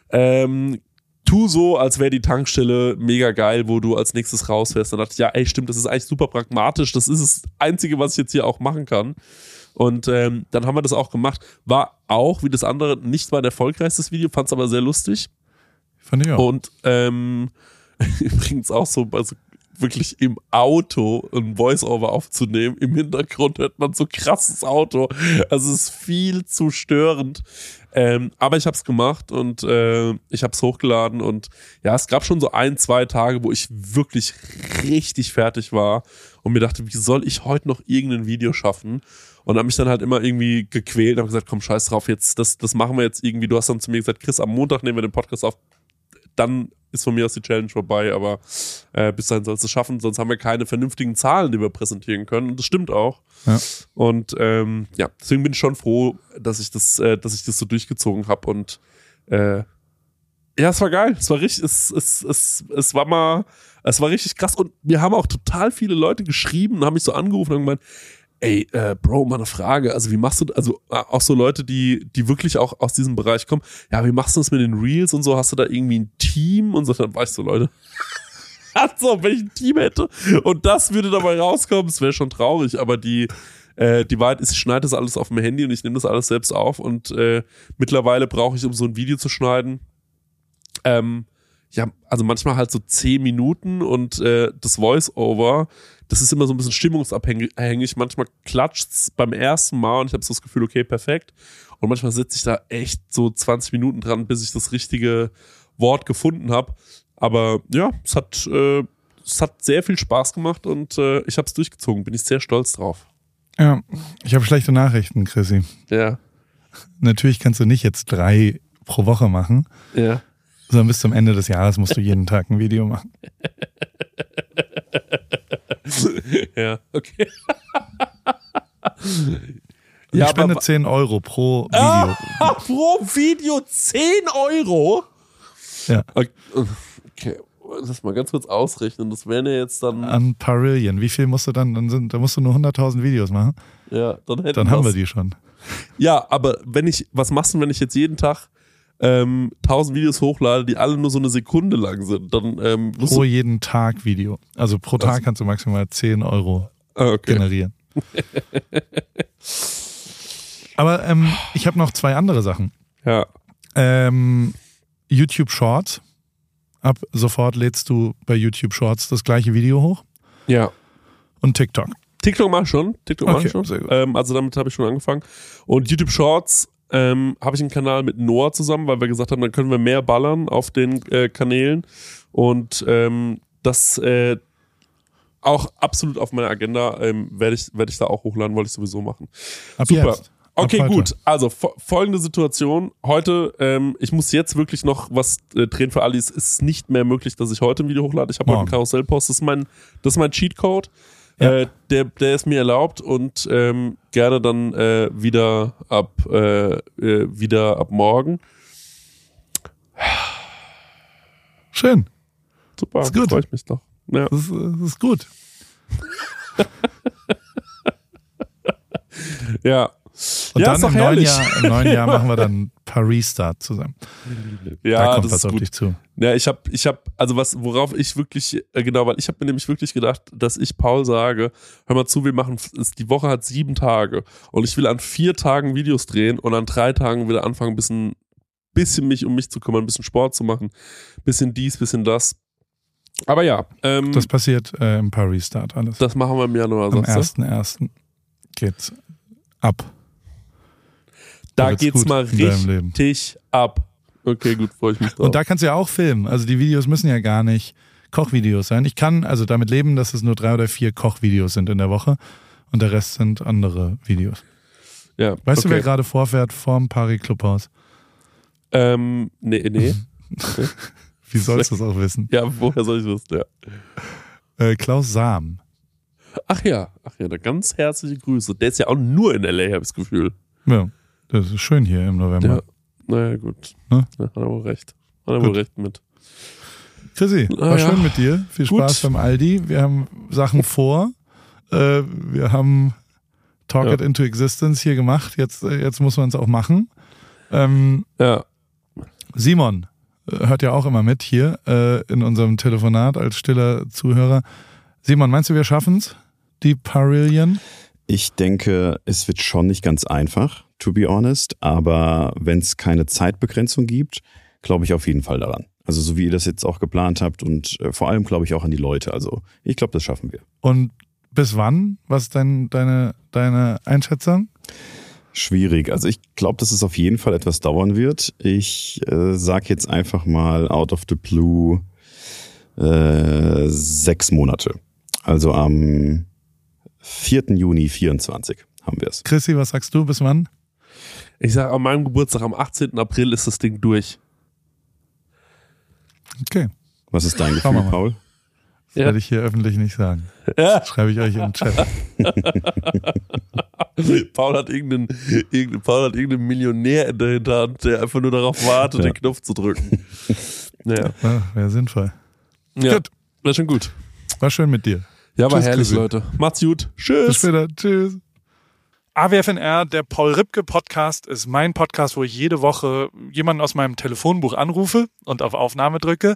ähm, tu so, als wäre die Tankstelle mega geil, wo du als nächstes rausfährst. Dann dachte ich, ja, ey, stimmt, das ist eigentlich super pragmatisch. Das ist das Einzige, was ich jetzt hier auch machen kann. Und ähm, dann haben wir das auch gemacht. War auch, wie das andere, nicht mein erfolgreichstes Video, fand es aber sehr lustig. Fand ich auch. Und ähm, übrigens auch so, also wirklich im Auto ein Voice-Over aufzunehmen. Im Hintergrund hört man so krasses Auto. Also es ist viel zu störend. Ähm, aber ich habe es gemacht und äh, ich habe es hochgeladen und ja, es gab schon so ein, zwei Tage, wo ich wirklich richtig fertig war und mir dachte, wie soll ich heute noch irgendein Video schaffen? Und habe mich dann halt immer irgendwie gequält und habe gesagt, komm, scheiß drauf, jetzt, das, das machen wir jetzt irgendwie. Du hast dann zu mir gesagt, Chris, am Montag nehmen wir den Podcast auf. Dann ist von mir aus die Challenge vorbei, aber äh, bis dahin sollst du es schaffen, sonst haben wir keine vernünftigen Zahlen, die wir präsentieren können. Und das stimmt auch. Ja. Und ähm, ja, deswegen bin ich schon froh, dass ich das, äh, dass ich das so durchgezogen habe. Und äh, ja, es war geil. Es war richtig, es, es, es, es war mal, es war richtig krass. Und mir haben auch total viele Leute geschrieben und haben mich so angerufen und gemeint, Ey, äh, Bro, mal eine Frage. Also, wie machst du, also äh, auch so Leute, die, die wirklich auch aus diesem Bereich kommen. Ja, wie machst du das mit den Reels und so? Hast du da irgendwie ein Team und so? Dann weißt du, Leute. Also, wenn ich ein Team hätte und das würde dabei rauskommen, es wäre schon traurig, aber die, äh, die Wahrheit ist, ich schneide das alles auf dem Handy und ich nehme das alles selbst auf und äh, mittlerweile brauche ich, um so ein Video zu schneiden, ähm, ja, also manchmal halt so zehn Minuten und äh, das Voice-Over, das ist immer so ein bisschen stimmungsabhängig. Manchmal klatscht's beim ersten Mal und ich habe so das Gefühl, okay, perfekt. Und manchmal sitze ich da echt so 20 Minuten dran, bis ich das richtige Wort gefunden habe. Aber ja, es hat, äh, es hat sehr viel Spaß gemacht und äh, ich habe es durchgezogen. Bin ich sehr stolz drauf. Ja, ich habe schlechte Nachrichten, Chrissy. Ja, Natürlich kannst du nicht jetzt drei pro Woche machen, ja. Sondern bis zum Ende des Jahres musst du jeden Tag ein Video machen. ja, okay. Und Ja, ich spende aber- 10 Euro pro Video. Ah, pro Video 10 Euro? Ja. Okay, lass mal ganz kurz ausrechnen. Das wären ja jetzt dann, An Parillion. Wie viel musst du dann? Dann, sind, dann musst du nur 100.000 Videos machen. ja, dann hätten Dann haben wir die schon. Ja, aber wenn ich, was machst du, wenn ich jetzt jeden Tag ähm, 1000 Videos hochlade, die alle nur so eine Sekunde lang sind? Dann ähm, Pro jeden Tag Video. Also pro Tag kannst du maximal 10 Euro ah, okay. generieren. Aber ähm, ich habe noch zwei andere Sachen. Ja, Ähm, YouTube Shorts. Ab sofort lädst du bei YouTube Shorts das gleiche Video hoch. ja. Und TikTok. TikTok mach ich schon. TikTok mach Okay, ich schon. Ähm, also damit habe ich schon angefangen. Und YouTube Shorts ähm, habe ich einen Kanal mit Noah zusammen, weil wir gesagt haben, dann können wir mehr ballern auf den äh, Kanälen. Und ähm, das äh, auch absolut auf meiner Agenda ähm, werde ich, werd ich da auch hochladen, wollte ich sowieso machen. Ab Super. jetzt. Okay, gut. Also fo folgende Situation. Heute, ähm, ich muss jetzt wirklich noch was äh, drehen für Alice. Es ist nicht mehr möglich, dass ich heute ein Video hochlade. Ich habe heute einen. Karussellpost. Das ist mein, das ist mein Cheatcode. Ja. Äh, der, der ist mir erlaubt und ähm, gerne dann äh, wieder ab äh, äh, wieder ab morgen. Schön. Super, Ist gut. freue ich mich doch. Ja. Das ist, das ist gut. ja. Und ja, dann ist doch im neuen. Jahr, im neuen Jahr machen wir dann Paris Start zusammen. Ja, da kommt das was ist auf gut. dich zu. Ja, ich habe, ich habe, also was, worauf ich wirklich, äh, genau, weil ich habe mir nämlich wirklich gedacht, dass ich Paul sage, hör mal zu, wir machen, die Woche hat sieben Tage und ich will an vier Tagen Videos drehen und an drei Tagen wieder anfangen, ein bisschen, bisschen mich um mich zu kümmern, ein bisschen Sport zu machen, bisschen dies, bisschen das. Aber ja, ähm, Das das, passiert äh, im Paris Start alles. machen wir im Januar, Am sagst du? 1.1. geht's ab. Da geht's mal richtig ab. Okay, gut, freue ich mich drauf. Und da kannst du ja auch filmen. Also die Videos müssen ja gar nicht Kochvideos sein. Ich kann also damit leben, dass es nur drei oder vier Kochvideos sind in der Woche und der Rest sind andere Videos. ja, Weißt du, okay. wer gerade vorfährt vorm Paris Clubhaus? Ähm, nee, nee. Wie sollst du das auch wissen? ja, woher soll ich wissen? Ja. Äh, Klaus Sam. Ach ja, ach ja, da ganz herzliche Grüße. Der ist ja auch nur in LA, habe ich das Gefühl. Ja, das ist schön hier im November. Ja. Naja, gut. Ne? Ja, hat er wohl recht. Hat er wohl recht mit. Chrissy, war Ah, ja. schön mit dir. Viel Gut. Spaß beim Aldi. Wir haben Sachen vor. Äh, wir haben Talk Ja. It Into Existence hier gemacht. Jetzt, äh, jetzt muss man es auch machen. Ähm, Ja. Simon äh, hört ja auch immer mit hier äh, in unserem Telefonat als stiller Zuhörer. Simon, meinst du, wir schaffen's? Die Parillion? Ich denke, es wird schon nicht ganz einfach, to be honest, aber wenn es keine Zeitbegrenzung gibt, glaube ich auf jeden Fall daran. Also so wie ihr das jetzt auch geplant habt und äh, vor allem glaube ich auch an die Leute. Also ich glaube, das schaffen wir. Und bis wann? Was ist dein, deine, deine Einschätzung? Schwierig. Also ich glaube, dass es auf jeden Fall etwas dauern wird. Ich äh, sag jetzt einfach mal out of the blue äh, sechs Monate. Also am 4. Juni 24 haben wir es. Chrissy, was sagst du? Bis wann? Ich sage, an meinem Geburtstag am 18. April ist das Ding durch. Okay, Was ist dein Gefühl, mal. Paul? das Ja. werde ich hier öffentlich nicht sagen. Ja. Schreibe ich euch in den Chat. Paul hat irgendeinen, irgendeinen, Paul hat irgendeinen Millionär in der Hinterhand, der einfach nur darauf wartet, Ja. den Knopf zu drücken. Naja. Ja, Wäre sinnvoll. Ja. Gut. War schon gut. War schön mit dir. Ja, war Tschüss, herrlich. Leute. Macht's gut. Bis Tschüss. später. Tschüss. AWFNR, der Paul Ripke Podcast, ist mein Podcast, wo ich jede Woche jemanden aus meinem Telefonbuch anrufe und auf Aufnahme drücke.